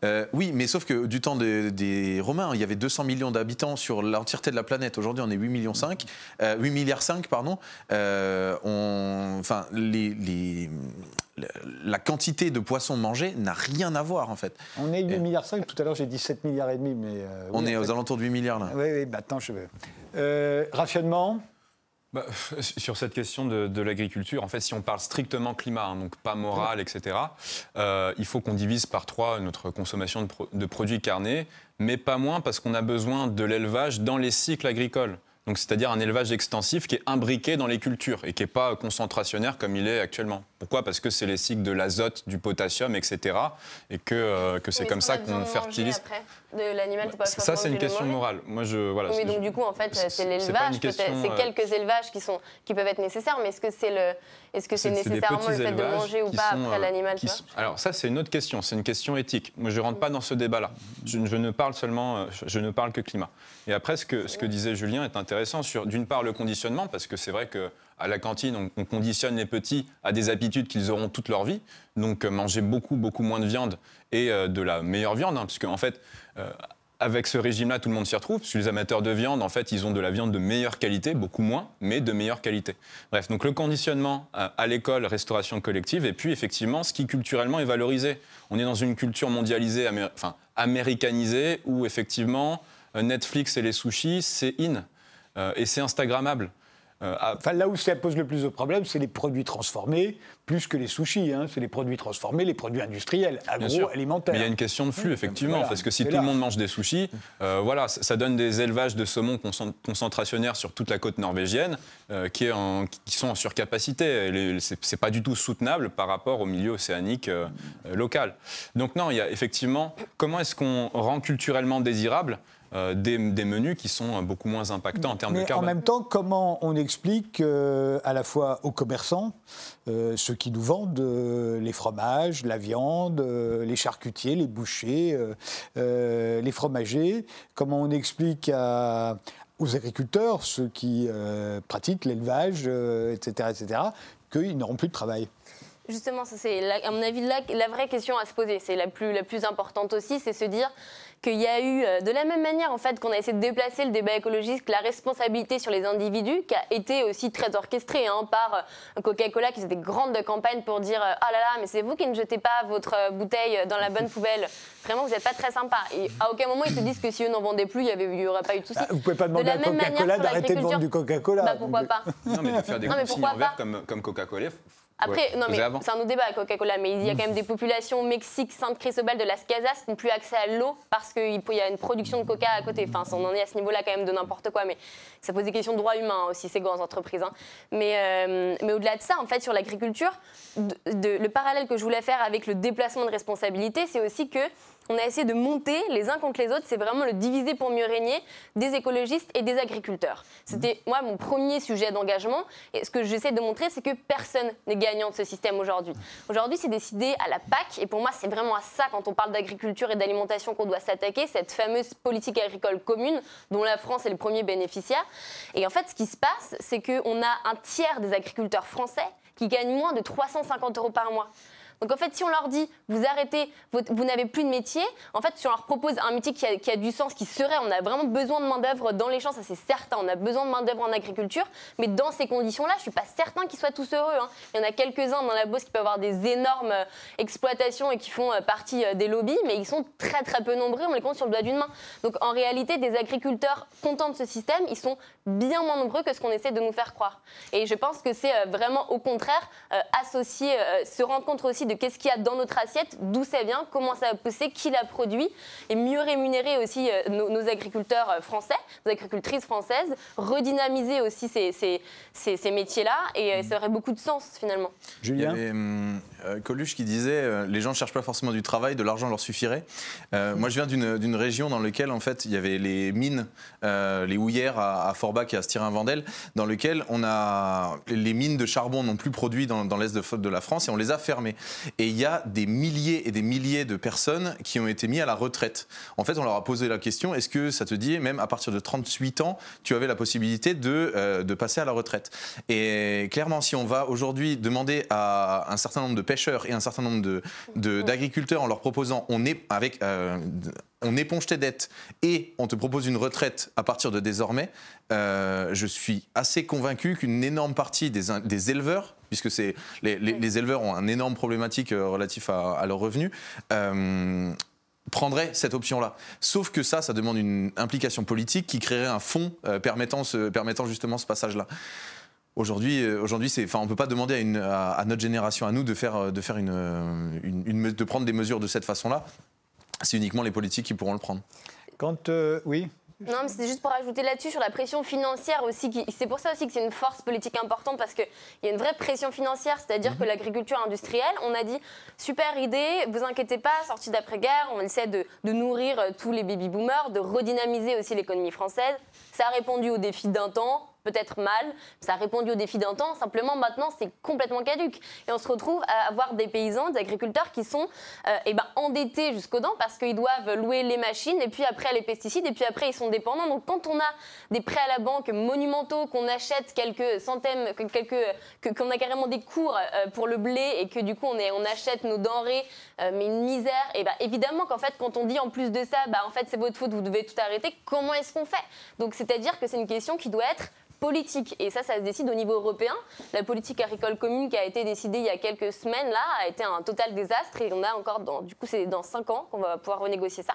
Euh, oui, mais sauf que du temps des Romains, il y avait 200 millions d'habitants sur l'entièreté de la planète. Aujourd'hui, on est 8 millions 5, 8 milliards 5, pardon. Euh, enfin, la quantité de poissons mangés n'a rien à voir en fait. On est 8 milliards 5, tout à l'heure j'ai dit 7 milliards et demi, mais... Euh, on est aux alentours de 8 milliards là. Oui, oui, maintenant je veux. rationnement bah, sur cette question de, l'agriculture, en fait, si on parle strictement climat, hein, donc pas moral, etc., euh, il faut qu'on divise par trois notre consommation de, de produits carnés, mais pas moins parce qu'on a besoin de l'élevage dans les cycles agricoles donc c'est-à-dire un élevage extensif qui est imbriqué dans les cultures et qui n'est pas concentrationnaire comme il est actuellement. Pourquoi? Parce que c'est les cycles de l'azote, du potassium, etc. Et que, euh, que c'est comme ça qu'on fertilise. Après de l'animal, Ça, c'est une question morale. Moi, je, voilà, oui, donc du coup, en fait, c'est l'élevage. C'est euh, quelques élévages qui, sont, qui peuvent être nécessaires, mais est-ce que c'est le, est-ce que c'est nécessairement le fait de manger ou pas après euh, l'animal Alors ça, c'est une autre question. C'est une question éthique. Moi, je ne rentre pas dans ce débat-là. Je, ne parle seulement, je ne parle que climat. Et après, ce que, ce que disait Julien est intéressant sur, d'une part, le conditionnement, parce que c'est vrai que à la cantine, on, conditionne les petits à des habitudes qu'ils auront toute leur vie. Donc, euh, manger beaucoup, beaucoup moins de viande et euh, de la meilleure viande, hein, puisque en fait, euh, avec ce régime-là, tout le monde s'y retrouve, parce les amateurs de viande, en fait, ils ont de la viande de meilleure qualité, beaucoup moins, mais de meilleure qualité. Bref, donc le conditionnement à l'école, restauration collective, et puis effectivement, ce qui culturellement est valorisé. On est dans une culture mondialisée, enfin américanisée, où effectivement, Netflix et les sushis, c'est in. et c'est Instagrammable. Euh, enfin, là où ça pose le plus de problèmes, c'est les produits transformés, plus que les sushis. Hein. C'est les produits transformés, les produits industriels, agroalimentaires. Mais il y a une question de flux, effectivement, parce que si tout le monde mange des sushis, euh, voilà, ça donne des élevages de saumon concentrationnaires sur toute la côte norvégienne euh, qui, est en, qui, sont en surcapacité. C'est pas du tout soutenable par rapport au milieu océanique local. Donc non, il y a effectivement comment est-ce qu'on rend culturellement désirable euh, des, menus qui sont beaucoup moins impactants en termes de carbone. En même temps, comment on explique euh, à la fois aux commerçants, euh, ceux qui nous vendent les fromages, la viande, les charcutiers, les bouchers, les fromagers, comment on explique aux agriculteurs, ceux qui pratiquent l'élevage, etc., etc., qu'ils n'auront plus de travail? Justement, c'est à mon avis la, la, vraie question à se poser. C'est la plus, la plus importante aussi, c'est se dire qu'il y a eu, euh, de la même manière en fait qu'on a essayé de déplacer le débat écologiste, la responsabilité sur les individus, qui a été aussi très orchestrée hein, par euh, Coca-Cola, qui faisait des grandes campagnes pour dire euh, ah là là, mais c'est vous qui ne jetez pas votre bouteille dans la bonne poubelle. Vraiment, vous n'êtes pas très sympa. Et à aucun moment ils se disent que si eux n'en vendaient plus, il n'y aurait pas eu de souci. Bah, vous pouvez pas demander à Coca-Cola d'arrêter de vendre du Coca-Cola. Bah, pourquoi pas Non, mais de faire des consignes en verre comme, comme Coca-Cola, après, non, mais c'est un autre débat Coca-Cola, mais il y a quand même des populations au Mexique, Sainte Cristobal, de Las Casas, qui n'ont plus accès à l'eau parce qu'il y a une production de coca à côté. Enfin, on en est à ce niveau-là quand même de n'importe quoi, mais ça pose des questions de droits humains aussi, ces grandes entreprises. Hein. Mais, euh, mais au-delà de ça, en fait, sur l'agriculture, le parallèle que je voulais faire avec le déplacement de responsabilité, c'est aussi que on a essayé de monter les uns contre les autres. C'est vraiment le diviser pour mieux régner des écologistes et des agriculteurs. C'était moi mon premier sujet d'engagement. Et ce que j'essaie de montrer, c'est que personne n'est gagnant de ce système aujourd'hui. Aujourd'hui, c'est décidé à la PAC. Et pour moi, c'est vraiment à ça, quand on parle d'agriculture et d'alimentation, qu'on doit s'attaquer, cette fameuse politique agricole commune dont la France est le premier bénéficiaire. Et en fait, ce qui se passe, c'est qu'on a un tiers des agriculteurs français qui gagnent moins de 350 euros par mois. Donc en fait, si on leur dit, vous arrêtez, vous, n'avez plus de métier, en fait, si on leur propose un métier qui a, du sens, qui serait, on a vraiment besoin de main-d'œuvre dans les champs, ça c'est certain, on a besoin de main-d'œuvre en agriculture, mais dans ces conditions-là, je suis pas certain qu'ils soient tous heureux. Hein. Il y en a quelques-uns dans la Beauce qui peuvent avoir des énormes euh, exploitations et qui font euh, partie euh, des lobbies, mais ils sont très très peu nombreux, on les compte sur le doigt d'une main. Donc en réalité, des agriculteurs contents de ce système, ils sont bien moins nombreux que ce qu'on essaie de nous faire croire. Et je pense que c'est vraiment au contraire associé, se rendre compte aussi de qu'est-ce qu'il y a dans notre assiette, d'où ça vient, comment ça a poussé, qui l'a produit, et mieux rémunérer aussi euh, nos, agriculteurs euh, français, nos agricultrices françaises, redynamiser aussi ces, ces, ces, métiers-là, et euh, ça aurait beaucoup de sens finalement. Julien Hum, Coluche qui disait les gens ne cherchent pas forcément du travail, de l'argent leur suffirait. moi, je viens d'une région dans laquelle en fait il y avait les mines, les houillères à, Forbach et à Styrin-Vandel, dans lequel on a les mines de charbon n'ont plus produit dans, l'est de, la France et on les a fermées. Et il y a des milliers et des milliers de personnes qui ont été mis à la retraite. En fait, on leur a posé la question est-ce que ça te dit, même à partir de 38 ans, tu avais la possibilité de, euh, de passer à la retraite? Et clairement, si on va aujourd'hui demander à un certain nombre de pêcheurs et un certain nombre d'agriculteurs de, en leur proposant on est avec. Euh, on éponge tes dettes et on te propose une retraite à partir de désormais, euh, je suis assez convaincu qu'une énorme partie des, des éleveurs puisque c'est les, éleveurs ont un énorme problématique euh, relatif à, leurs revenus. Euh, prendraient cette option-là. Sauf que ça, ça demande une implication politique qui créerait un fonds permettant, permettant justement ce passage-là. Aujourd'hui, aujourd'hui, c'est, enfin, on peut pas demander à, une, à, notre génération, à nous, de faire, de faire une, une, de prendre des mesures de cette façon-là. C'est uniquement les politiques qui pourront le prendre. Quand, oui. Non, mais c'est juste pour ajouter là-dessus sur la pression financière aussi. C'est pour ça aussi que c'est une force politique importante parce qu'il y a une vraie pression financière, c'est-à-dire que mhm. l'agriculture industrielle, on a dit super idée, vous inquiétez pas, sortie d'après-guerre, on essaie de, de nourrir euh, tous les baby-boomers, de redynamiser aussi l'économie française. Ça a répondu aux défis d'un temps, peut-être mal, ça a répondu aux défis d'un temps, simplement maintenant c'est complètement caduque. Et on se retrouve à avoir des paysans, des agriculteurs qui sont euh, eh ben, endettés jusqu'aux dents parce qu'ils doivent louer les machines et puis après les pesticides et puis après ils sont dépendants. Donc quand on a des prêts à la banque monumentaux, qu'on achète quelques centaines, quelques, qu'on a carrément des cours euh, pour le blé et que du coup on, est, on achète nos denrées, euh, mais une misère, et ben évidemment qu'en fait quand on dit en plus de ça, bah, en fait c'est votre faute, vous devez tout arrêter, comment est-ce qu'on fait? Donc c'est-à-dire que c'est une question qui doit être politique. Et ça, ça se décide au niveau européen. La politique agricole commune qui a été décidée il y a quelques semaines, là, a été un total désastre. Et on a encore, du coup, c'est dans cinq ans qu'on va pouvoir renégocier ça.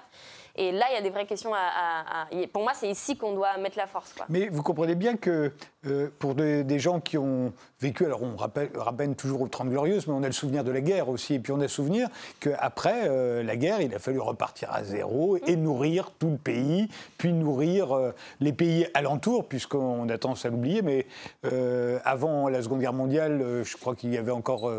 Et là, il y a des vraies questions à. pour moi, c'est ici qu'on doit mettre la force. Mais vous comprenez bien que euh, pour des, gens qui ont vécu, alors on rappelle, toujours aux Trente Glorieuses, mais on a le souvenir de la guerre aussi. Et puis on a le souvenir qu'après euh, la guerre, il a fallu repartir à zéro et nourrir tout le pays, puis nourrir euh, les pays alentours, puisqu'on a tendance à l'oublier. Mais avant la Seconde Guerre mondiale, je crois qu'il y avait encore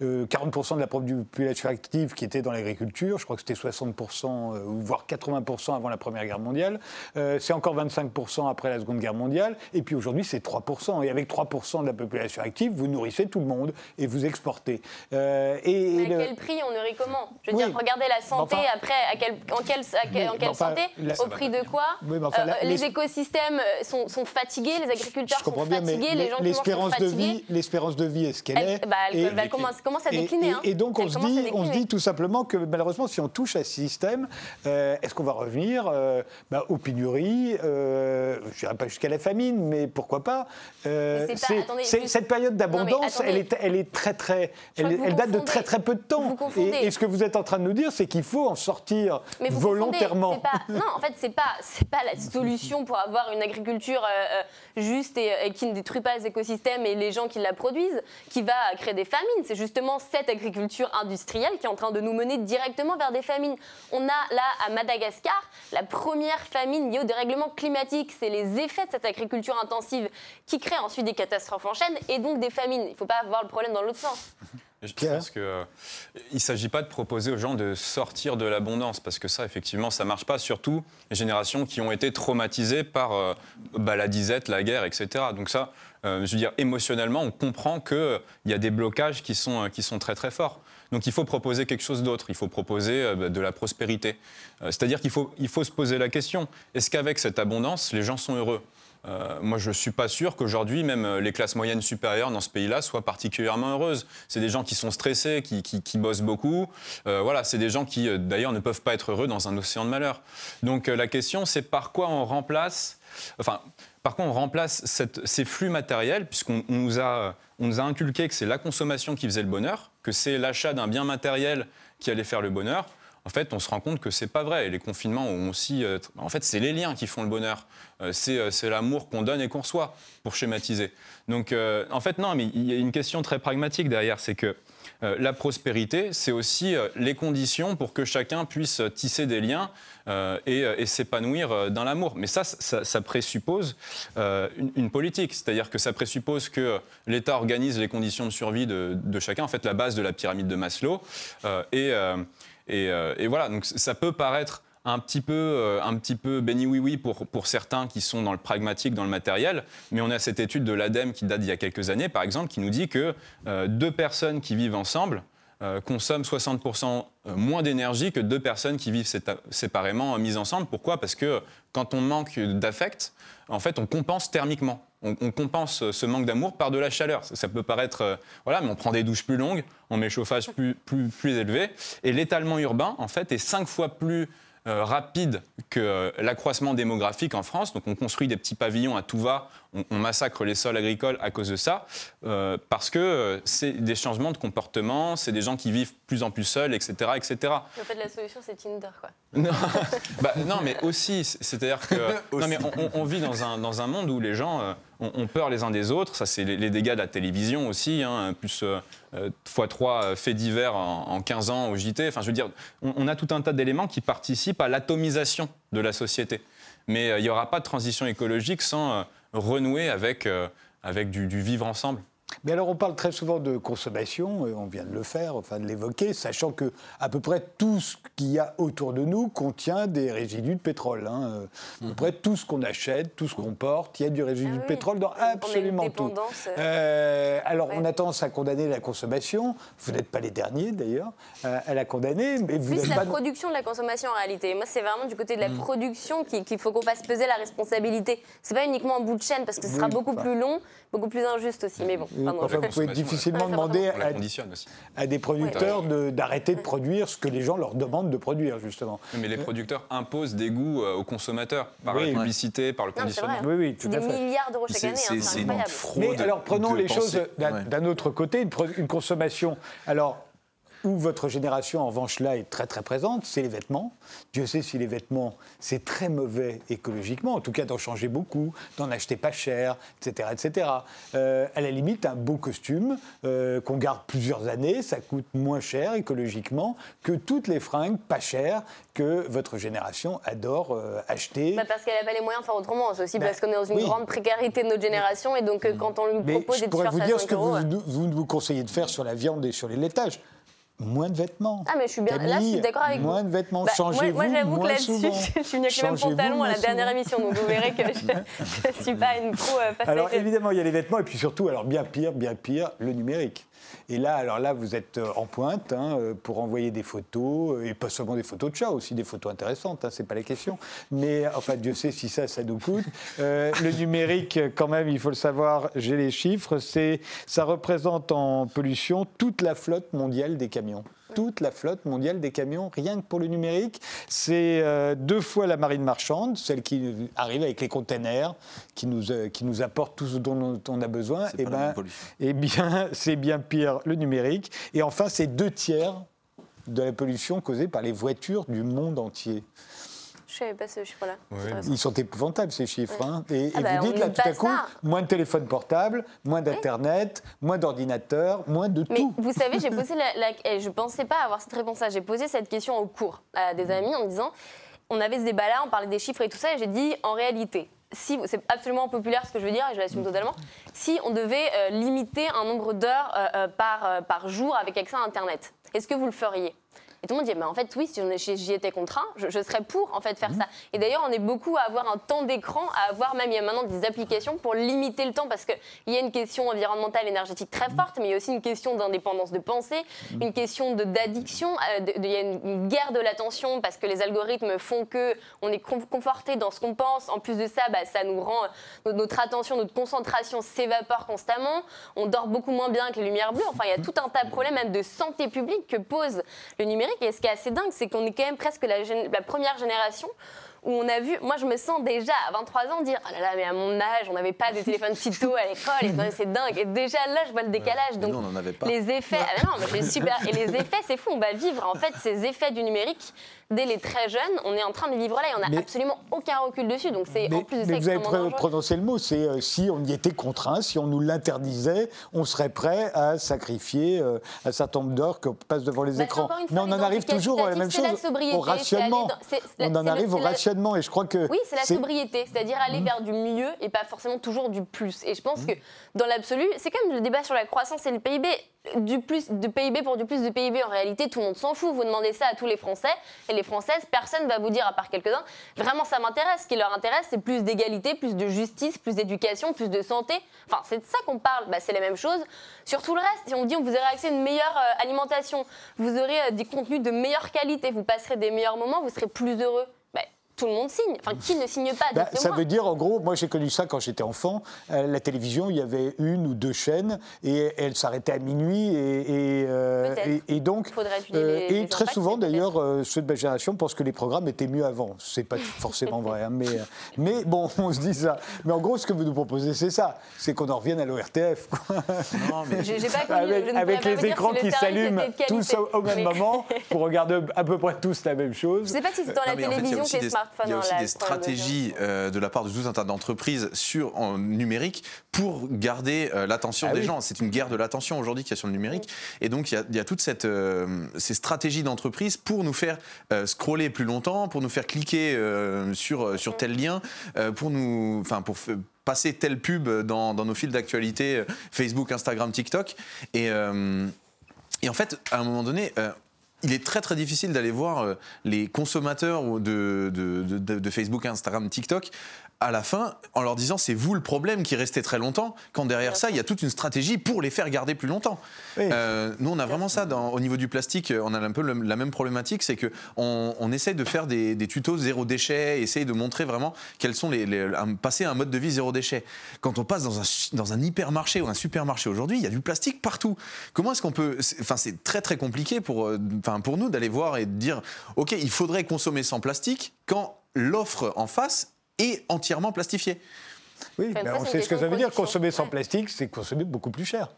40% de la population active qui était dans l'agriculture. Je crois que c'était 60%, voire 80%. 80% avant la Première Guerre mondiale. Euh, c'est encore 25% après la Seconde Guerre mondiale. Et puis aujourd'hui, c'est 3%. Et avec 3% de la population active, vous nourrissez tout le monde et vous exportez. Euh, et, Mais à quel prix on nourrit comment? Je veux dire, regardez la santé après, à quel, en quelle, en quelle santé Au prix de quoi? Euh, Les écosystèmes sont, sont, fatigués, les agriculteurs sont fatigués, les gens de vie, L'espérance de vie est ce qu'elle est. Bah, elle, elle commence, commence, à décliner. Et, hein. donc on se, dit, on se dit tout simplement que malheureusement, si on touche à ce système, est-ce qu'on va revenir euh, bah, aux pénuries euh, Je n'irai pas jusqu'à la famine, mais pourquoi pas, euh, Cette période d'abondance, elle, est, elle est très très, elle, date de très très peu de temps. Et, ce que vous êtes en train de nous dire, c'est qu'il faut en sortir volontairement. non, en fait, c'est pas c'est pas la solution pour avoir une agriculture juste et, et, qui ne détruit pas les écosystèmes et les gens qui la produisent, qui va créer des famines. C'est justement cette agriculture industrielle qui est en train de nous mener directement vers des famines. On a là à Madagascar la première famine liée au dérèglement climatique. C'est les effets de cette agriculture intensive qui créent ensuite des catastrophes en chaîne et donc des famines. Il ne faut pas avoir le problème dans l'autre sens. Je pense qu'il ne s'agit pas de proposer aux gens de sortir de l'abondance, parce que ça, effectivement, ça ne marche pas, surtout les générations qui ont été traumatisées par euh, bah, la disette, la guerre, etc. Donc ça, euh, je veux dire, émotionnellement, on comprend qu'il y a des blocages qui sont, euh, très très forts. Donc il faut proposer quelque chose d'autre, il faut proposer euh, bah, de la prospérité. Euh, C'est-à-dire qu'il faut, il faut se poser la question, est-ce qu'avec cette abondance, les gens sont heureux? Euh, moi, je ne suis pas sûr qu'aujourd'hui, même euh, les classes moyennes supérieures dans ce pays-là soient particulièrement heureuses. C'est des gens qui sont stressés, qui, qui- bossent beaucoup. Euh, voilà, c'est des gens qui, d'ailleurs, ne peuvent pas être heureux dans un océan de malheur. Donc la question, c'est par quoi on remplace, enfin, par quoi on remplace ces flux matériels, puisqu'on on nous, a, on nous a inculqué que c'est la consommation qui faisait le bonheur, que c'est l'achat d'un bien matériel qui allait faire le bonheur. En fait, on se rend compte que c'est pas vrai. Et les confinements ont aussi. euh, en fait, c'est les liens qui font le bonheur. Euh, c'est euh, c'est l'amour qu'on donne et qu'on reçoit, pour schématiser. Donc, en fait, non, mais il y a une question très pragmatique derrière. C'est que la prospérité, c'est aussi les conditions pour que chacun puisse tisser des liens et, s'épanouir dans l'amour. Mais ça, ça, présuppose une, politique. C'est-à-dire que ça présuppose que l'État organise les conditions de survie de, de chacun, en fait, la base de la pyramide de Maslow. Et, et, euh, et voilà, donc ça peut paraître un petit peu, euh, un petit peu béni oui oui pour, pour certains qui sont dans le pragmatique, dans le matériel, mais on a cette étude de l'ADEME qui date d'il y a quelques années, par exemple, qui nous dit que euh, deux personnes qui vivent ensemble consomment 60% moins d'énergie que deux personnes qui vivent séparément mises ensemble. Pourquoi? Parce que quand on manque d'affect, en fait, on compense thermiquement. On, compense ce manque d'amour par de la chaleur. Ça, peut paraître, euh, voilà, mais on prend des douches plus longues, on met chauffage plus, plus, plus élevé, et l'étalement urbain, en fait, est cinq fois plus euh, rapide que euh, l'accroissement démographique en France. Donc on construit des petits pavillons à tout va, on, on massacre les sols agricoles à cause de ça, euh, parce que euh, c'est des changements de comportement, c'est des gens qui vivent plus en plus seuls, etc. etc. En fait, la solution, c'est Tinder, quoi. Non, bah, non, mais aussi, c'est-à-dire que non, mais on, on- on vit dans un, dans un monde où les gens euh, ont, ont peur les uns des autres. Ça, c'est les, les dégâts de la télévision aussi, hein, plus euh, euh, x3 euh, faits divers en, en 15 ans au JT. Enfin, je veux dire, on, on a tout un tas d'éléments qui participent à l'atomisation de la société. Mais euh, il n'y aura pas de transition écologique sans euh, renouer avec, euh, du vivre ensemble. Mais alors, on parle très souvent de consommation, et on vient de le faire, enfin de l'évoquer, sachant que à peu près tout ce qu'il y a autour de nous contient des résidus de pétrole. hein. Euh, À peu près tout ce qu'on achète, tout ce qu'on porte, il y a du résidu Ah de pétrole dans absolument tout. euh, Euh, alors, on a tendance à condamner la consommation. Vous n'êtes pas les derniers, d'ailleurs, à, la condamner, mais vous Plus la pas... production de la consommation en réalité. Moi, c'est vraiment du côté de la Mm. production qui- qu'il faut qu'on fasse peser la responsabilité. C'est pas uniquement en bout de chaîne parce que ce sera Oui, beaucoup enfin. plus long, beaucoup plus injuste aussi. Mais bon. Enfin, vous pouvez difficilement demander On la à, des producteurs d'arrêter de produire ce que les gens leur demandent de produire, justement. Mais les producteurs imposent des goûts euh, aux consommateurs par Oui. la publicité, par le conditionnement. vrai. Oui, oui, tout à des fait. milliards d'euros chaque C'est- année, hein, c'est- une incroyable. fraude Mais alors prenons les penser- choses d'un Ouais. autre côté, une, une consommation. Alors, où votre génération, en revanche, là, est très très présente, c'est les vêtements. Dieu sait si les vêtements, c'est très mauvais écologiquement, en tout cas d'en changer beaucoup, d'en acheter pas cher, etc. etc. Euh, à la limite, un beau costume euh, qu'on garde plusieurs années, ça coûte moins cher écologiquement que toutes les fringues pas chères que votre génération adore euh, acheter. Bah, parce qu'elle n'a pas les moyens de faire autrement. C'est aussi Bah, parce qu'on est dans une oui. grande précarité de notre génération. Et donc, quand on lui Mais propose je des pourrais t-shirts vous à dire 5 ce que vous, vous vous conseillez de faire sur la viande et sur les laitages. Moins de vêtements. Ah, mais je suis bien. là, je suis d'accord avec moins vous. de vêtements. Bah, moi- Changez-vous Moi, j'avoue que moins là-dessus, je suis venue avec les mêmes Changez-vous pantalons à la moins dernière émission. Donc, vous verrez que je ne suis pas une pro euh, Alors évidemment, il y a les vêtements et puis surtout, alors bien pire, bien pire, le numérique. Et là, alors là, vous êtes euh, en pointe hein, euh, pour envoyer des photos, euh, et pas seulement des photos de chats, aussi des photos intéressantes, hein, c'est pas la question. Mais enfin, Dieu sait si ça, ça nous coûte. Le numérique, quand même, il faut le savoir, j'ai les chiffres, c'est, ça représente en pollution toute la flotte mondiale des camions. Toute la flotte mondiale des camions, rien que pour le numérique. C'est euh, deux fois la marine marchande, celle qui arrive avec les containers, qui nous, euh, qui nous apporte tout ce dont on a besoin. C'est Eh pas la ben, eh bien, c'est bien pire le numérique. Et enfin, c'est deux tiers de la pollution causée par les voitures du monde entier. Je ne savais pas ce chiffre-là. Ils sont épouvantables, ces chiffres. hein. Et, Ah et bah, vous on dites là, tout à coup, ça. moins de téléphones portables, moins d'Internet, moins d'ordinateurs, moins de Mais tout. vous savez, j'ai posé la, la- et je pensais pas avoir cette réponse-là. J'ai posé cette question au cours à des amis en disant, on avait ce débat-là, on parlait des chiffres et tout ça, et j'ai dit, en réalité, si c'est absolument populaire ce que je veux dire et je l'assume totalement, si on devait euh, limiter un nombre d'heures euh, euh, par, euh, par jour avec accès à Internet, est-ce que vous le feriez? Et tout le monde dit, mais en fait, oui, si j'y étais contraint, je, je serais pour en fait faire ça. Et d'ailleurs, on est beaucoup à avoir un temps d'écran, à avoir même, il y a maintenant des applications pour limiter le temps, parce qu'il y a une question environnementale, énergétique très forte, mais il y a aussi une question d'indépendance de pensée, une question d'addiction, euh, il y a une, une guerre de l'attention, parce que les algorithmes font que on est con- conforté dans ce qu'on pense. En plus de ça, bah, ça nous rend, notre attention, notre concentration s'évapore constamment. On dort beaucoup moins bien que les lumières bleues. Enfin, il y a tout un tas de problèmes, même de santé publique, que pose le numérique. Et ce qui est assez dingue, c'est qu'on est quand même presque la, première génération où on a vu, moi je me sens déjà à 23 ans dire oh là là mais à mon âge on n'avait pas de téléphone si tôt à l'école et c'est dingue et déjà là je vois le décalage. Donc nous, on n'en avait pas. les effets ah, mais non mais c'est super. Et les effets c'est fou. On va vivre en fait ces effets du numérique dès les très jeunes on est en train de vivre là et on n'a absolument aucun recul dessus donc c'est en Mais, plus de ça mais vous avez dangereux. prononcé le mot, c'est euh, si on y était contraint, si on nous l'interdisait, on serait prêt à sacrifier euh, un certain nombre d'heures qu'on passe devant les Bah, écrans. Mais on en arrive toujours à la même chose, c'est la sobriété, au rationnement. dans- On en arrive le- au la- rationnement et je crois que Oui, c'est la sobriété, c'est-à-dire aller vers du mieux et pas forcément toujours du plus. Et je pense que dans l'absolu, c'est comme le débat sur la croissance et le PIB. Du plus de PIB pour du plus de PIB, en réalité, tout le monde s'en fout. Vous demandez ça à tous les Français et les Françaises, personne va vous dire, à part quelques-uns, vraiment ça m'intéresse. Ce qui leur intéresse, c'est plus d'égalité, plus de justice, plus d'éducation, plus de santé. Enfin, c'est de ça qu'on parle. Bah, c'est la même chose sur tout le reste. Si on dit, vous aurez accès à une meilleure euh, alimentation, vous aurez euh, des contenus de meilleure qualité, vous passerez des meilleurs moments, vous serez plus heureux. Tout le monde signe. Enfin, qui ne signe pas Bah, ça veut dire, en gros, moi j'ai connu ça quand j'étais enfant. Euh, la télévision, il y avait une ou deux chaînes et elle s'arrêtait à minuit. Et, et, euh, et- et donc, euh, les- et les très impacts, souvent d'ailleurs, euh, ceux de ma génération pensent que les programmes étaient mieux avant. C'est pas forcément vrai, hein, mais, mais bon, on se dit ça. Mais en gros, ce que vous nous proposez, c'est ça c'est qu'on en revienne à l'ORTF. Non, mais pas avec je ne avec pourrais pas vous les écrans qui s'allument tous au, au même Mais- moment pour regarder à peu près tous la même Je chose. sais pas si c'est dans la Non, en fait, télévision que les smartphones. Il y a aussi des stratégies euh, de la part de tout un tas d'entreprises sur en numérique pour garder euh, l'attention Ah des oui. gens. C'est une guerre de l'attention aujourd'hui qu'il y a sur le numérique. Et donc, il y a, il y a toutes cette, euh, ces stratégies d'entreprise pour nous faire euh, scroller plus longtemps, pour nous faire cliquer euh, sur, sur tel lien, euh, pour nous, enfin, pour passer telle pub dans, dans nos fils d'actualité Facebook, Instagram, TikTok. Et, euh, et en fait, à un moment donné, euh, il est très très difficile d'aller voir euh, les consommateurs de Facebook, Instagram, TikTok à la fin en leur disant c'est vous le problème qui restez très longtemps, quand derrière ça il y a toute une stratégie pour les faire garder plus longtemps. Oui. Euh, nous on a vraiment ça dans- au niveau du plastique, on a un peu le- la même problématique, c'est que on, essaye de faire des, des tutos zéro déchet, essaye de montrer vraiment quels sont les, les- un- passer à un mode de vie zéro déchet. Quand on passe dans un, dans un hypermarché ou un supermarché aujourd'hui, il y a du plastique partout. Comment est-ce qu'on peut, enfin c'est très très compliqué pour, euh, enfin pour nous d'aller voir et de dire ok il faudrait consommer sans plastique quand l'offre en face est entièrement plastifiée. Oui, ça, on sait ce que ça veut dire. Consommer sans Ouais. plastique, c'est consommer beaucoup plus cher.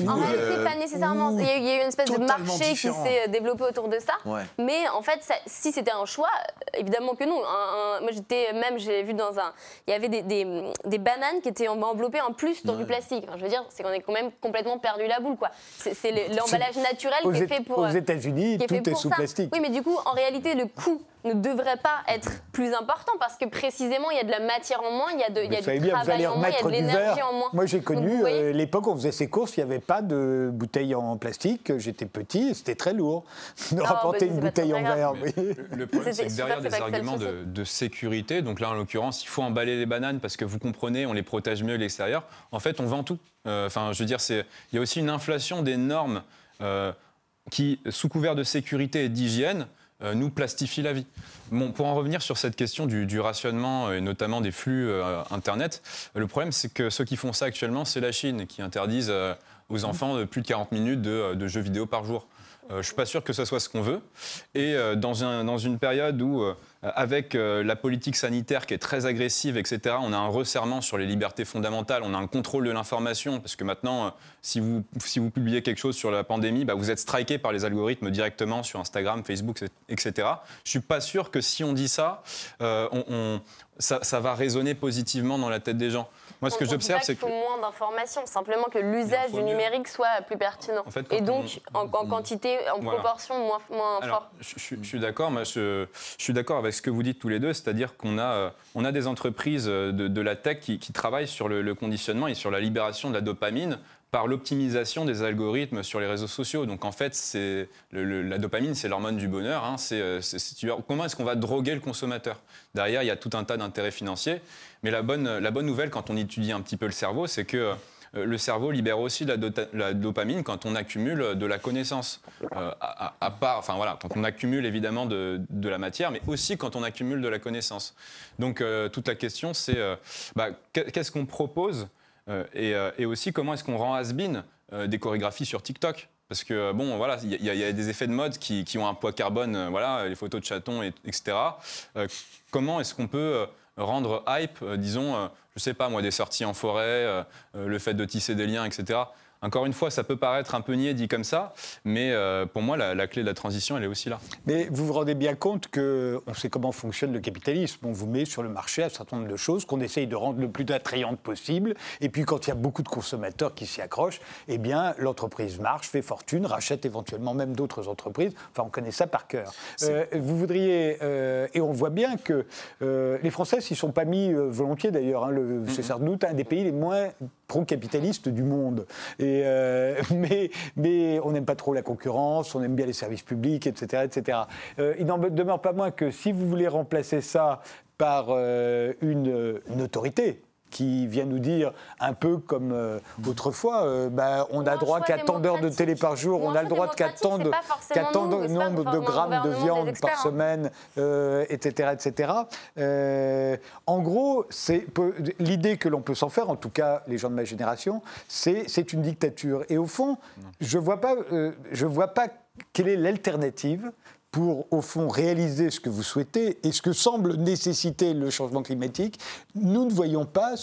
En Ou, réalité, euh, pas nécessairement. ou Il y, a eu- il y a eu une espèce de marché différent. qui s'est euh, développé autour de ça. Ouais. Mais en fait, ça- si c'était un choix, euh, évidemment que non. Un- un- moi, j'étais même, j'ai vu dans un. Il y avait des, des- des bananes qui étaient en- enveloppées en plus dans du plastique. Enfin, je veux dire, c'est qu'on est quand même complètement perdu la boule, quoi. C'est c'est le- l'emballage naturel qui est fait pour. aux euh, États-Unis, qui est tout fait est pour sous ça. plastique. Oui, mais du coup, en réalité, le coût ne devrait pas être plus important parce que précisément, il y a de la matière en moins, il y a, de, il y Vous a savez du bien, travail en moins, il y a de l'énergie en moins. Moi, j'ai connu euh, l'époque où on faisait ses courses, il n'y avait pas de bouteille en plastique. J'étais petit, et c'était très lourd de bah, rapporter une bouteille en verre. oui. Le problème, c'est que derrière des arguments de, de sécurité, donc là en l'occurrence, il faut emballer les bananes parce que vous comprenez, on les protège mieux à l'extérieur. En fait, on vend tout. Euh, Enfin, je veux dire, c'est- il y a aussi une inflation des normes euh, qui, sous couvert de sécurité et d'hygiène, euh, nous plastifient la vie. Bon, pour en revenir sur cette question du, rationnement et notamment des flux euh, Internet, le problème c'est que ceux qui font ça actuellement, c'est la Chine qui interdisent euh, aux enfants plus de 40 minutes de, jeux vidéo par jour. Euh, je ne suis pas sûr que ce soit ce qu'on veut. Et euh, dans, dans une période où, euh, avec euh, la politique sanitaire qui est très agressive, etc., on a un resserrement sur les libertés fondamentales, on a un contrôle de l'information, parce que maintenant, euh, si, vous, si vous publiez quelque chose sur la pandémie, bah, vous êtes striké par les algorithmes directement sur Instagram, Facebook, etc. Je ne suis pas sûr que si on dit ça, euh, on- on- ça, ça va résonner positivement dans la tête des gens. Moi, ce que j'observe, c'est qu'il que... faut moins d'informations, simplement que l'usage du numérique soit plus pertinent. En fait, et donc, on- en, quantité, en Voilà. proportion moins, moins Alors, fort. je, je- je suis d'accord, je, je suis d'accord avec ce que vous dites tous les deux, c'est-à-dire qu'on a, on a des entreprises de, la tech qui, travaillent sur le, conditionnement et sur la libération de la dopamine par l'optimisation des algorithmes sur les réseaux sociaux. Donc en fait, c'est la dopamine, c'est l'hormone du bonheur. Hein. C'est, comment est-ce qu'on va droguer le consommateur? Derrière, il y a tout un tas d'intérêts financiers. Mais la bonne, la bonne nouvelle, quand on étudie un petit peu le cerveau, c'est que euh, le cerveau libère aussi la, la, dopamine quand on accumule de la connaissance. Euh, à, part, enfin voilà, quand on accumule évidemment de, la matière, mais aussi quand on accumule de la connaissance. Donc euh, toute la question, c'est bah, qu'est-ce qu'on propose et, aussi comment est-ce qu'on rend has-been des chorégraphies sur TikTok? Parce que bon, voilà, il y, a des effets de mode qui, ont un poids carbone, voilà, les photos de chatons, etc. comment est-ce qu'on peut rendre hype, disons, je sais pas moi, des sorties en forêt, euh, euh, le fait de tisser des liens, etc. Encore une fois, ça peut paraître un peu niais dit comme ça, mais euh, pour moi, la, clé de la transition, elle est aussi là. Mais vous vous rendez bien compte qu'on sait comment fonctionne le capitalisme. On vous met sur le marché un certain nombre de choses qu'on essaye de rendre le plus attrayantes possible. Et puis, quand il y a beaucoup de consommateurs qui s'y accrochent, eh bien, l'entreprise marche, fait fortune, rachète éventuellement même d'autres entreprises. Enfin, on connaît ça par cœur. Euh, vous voudriez, euh, et on voit bien que les Français s'y sont pas mis volontiers d'ailleurs. Hein, c'est sans doute un des pays les moins pro-capitalistes du monde. Et euh, mais, on n'aime pas trop la concurrence, on aime bien les services publics, etc. etc. Euh, il n'en demeure pas moins que si vous voulez remplacer ça par euh, une autorité, qui vient nous dire, un peu comme euh, autrefois, euh, bah, on a droit qu'à tant d'heures de télé par jour, on a le droit qu'à tant de, nombre de grammes de viande par semaine, etc. Euh, etc. en gros, l'idée que l'on peut s'en faire, en tout cas les gens de ma génération, c'est une dictature. Et au fond, je ne vois pas, je vois pas quelle est l'alternative pour, au fond, réaliser ce que vous souhaitez et ce que semble nécessiter le changement climatique, nous ne voyons pas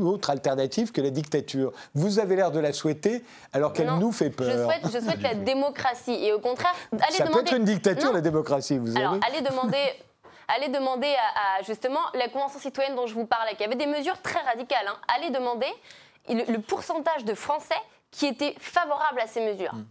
autre alternative que la dictature. Vous avez l'air de la souhaiter alors qu'elle nous fait peur. Je souhaite, la démocratie et au contraire, allez Ça peut être une dictature, la démocratie, vous alors, allez demander allez demander à, justement la Convention citoyenne dont je vous parlais, qui avait des mesures très radicales. Hein. allez demander le, pourcentage de Français qui étaient favorables à ces mesures. Mm.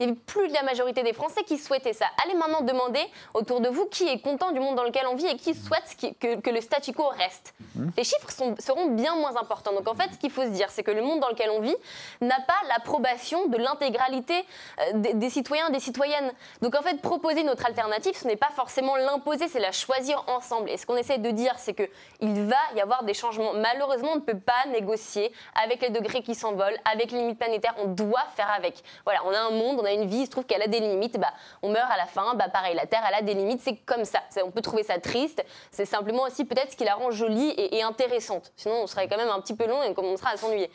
Il n'y avait plus de la majorité des Français qui souhaitaient ça. Allez maintenant demander autour de vous qui est content du monde dans lequel on vit et qui souhaite que, le statu quo reste. Mmh. Les chiffres seront bien moins importants. Donc en fait, ce qu'il faut se dire, c'est que le monde dans lequel on vit n'a pas l'approbation de l'intégralité euh, des, citoyens et des citoyennes. Donc en fait, proposer notre alternative, ce n'est pas forcément l'imposer, c'est la choisir ensemble. Et ce qu'on essaie de dire, c'est qu'il va y avoir des changements. Malheureusement, on ne peut pas négocier avec les degrés qui s'envolent, avec les limites planétaires. On doit faire avec. Voilà, on a un monde on a une vie, il se trouve qu'elle a des limites, bah, on meurt à la fin, bah, pareil, la Terre, a des limites, c'est comme ça. On peut trouver ça triste, c'est simplement aussi peut-être ce qui la rend jolie et, intéressante. Sinon, on serait quand même un petit peu long et on commencera à s'ennuyer.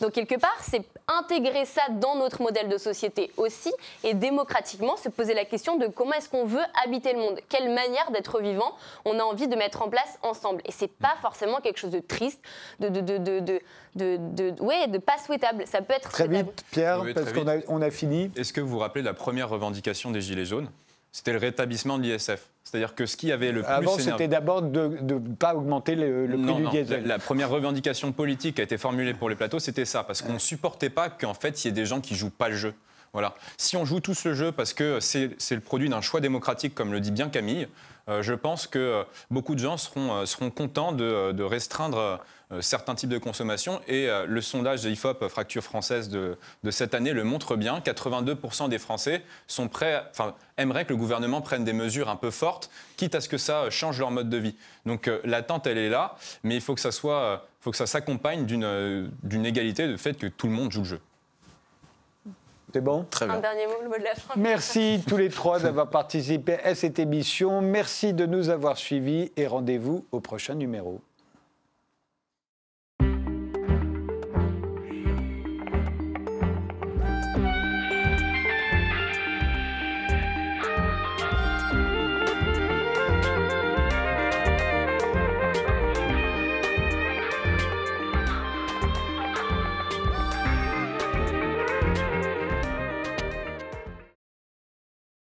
Donc, quelque part, c'est intégrer ça dans notre modèle de société aussi et démocratiquement se poser la question de comment est-ce qu'on veut habiter le monde, quelle manière d'être vivant on a envie de mettre en place ensemble? Et c'est pas forcément quelque chose de triste, de, de, de, de, de, de, ouais, de pas souhaitable. Ça peut être très vite, Pierre, parce qu'on a, on a fini. Est-ce que vous vous rappelez la première revendication des Gilets jaunes? C'était le rétablissement de l'ISF. C'est-à-dire que ce qui avait le plus Avant, c'était d'abord de ne pas augmenter le, prix du diesel. La, première revendication politique qui a été formulée pour les plateaux, c'était ça, parce qu'on ne supportait pas qu'en fait, il y ait des gens qui jouent pas le jeu. Voilà. Si on joue tous le jeu parce que c'est le produit d'un choix démocratique, comme le dit bien Camille, euh, je pense que euh, beaucoup de gens seront, euh, contents de, restreindre certains types de consommation. Et le sondage de IFOP, Fracture française de, cette année, le montre bien. 82% des Français sont prêts, aimeraient que le gouvernement prenne des mesures un peu fortes, quitte à ce que ça change leur mode de vie. Donc l'attente, elle est là, mais il faut que ça faut que ça s'accompagne d'une égalité de fait que tout le monde joue le jeu. C'est bon Très bien. Un dernier mot, le mot de la fin. Merci tous les trois d'avoir participé à cette émission. Merci de nous avoir suivis et rendez-vous au prochain numéro.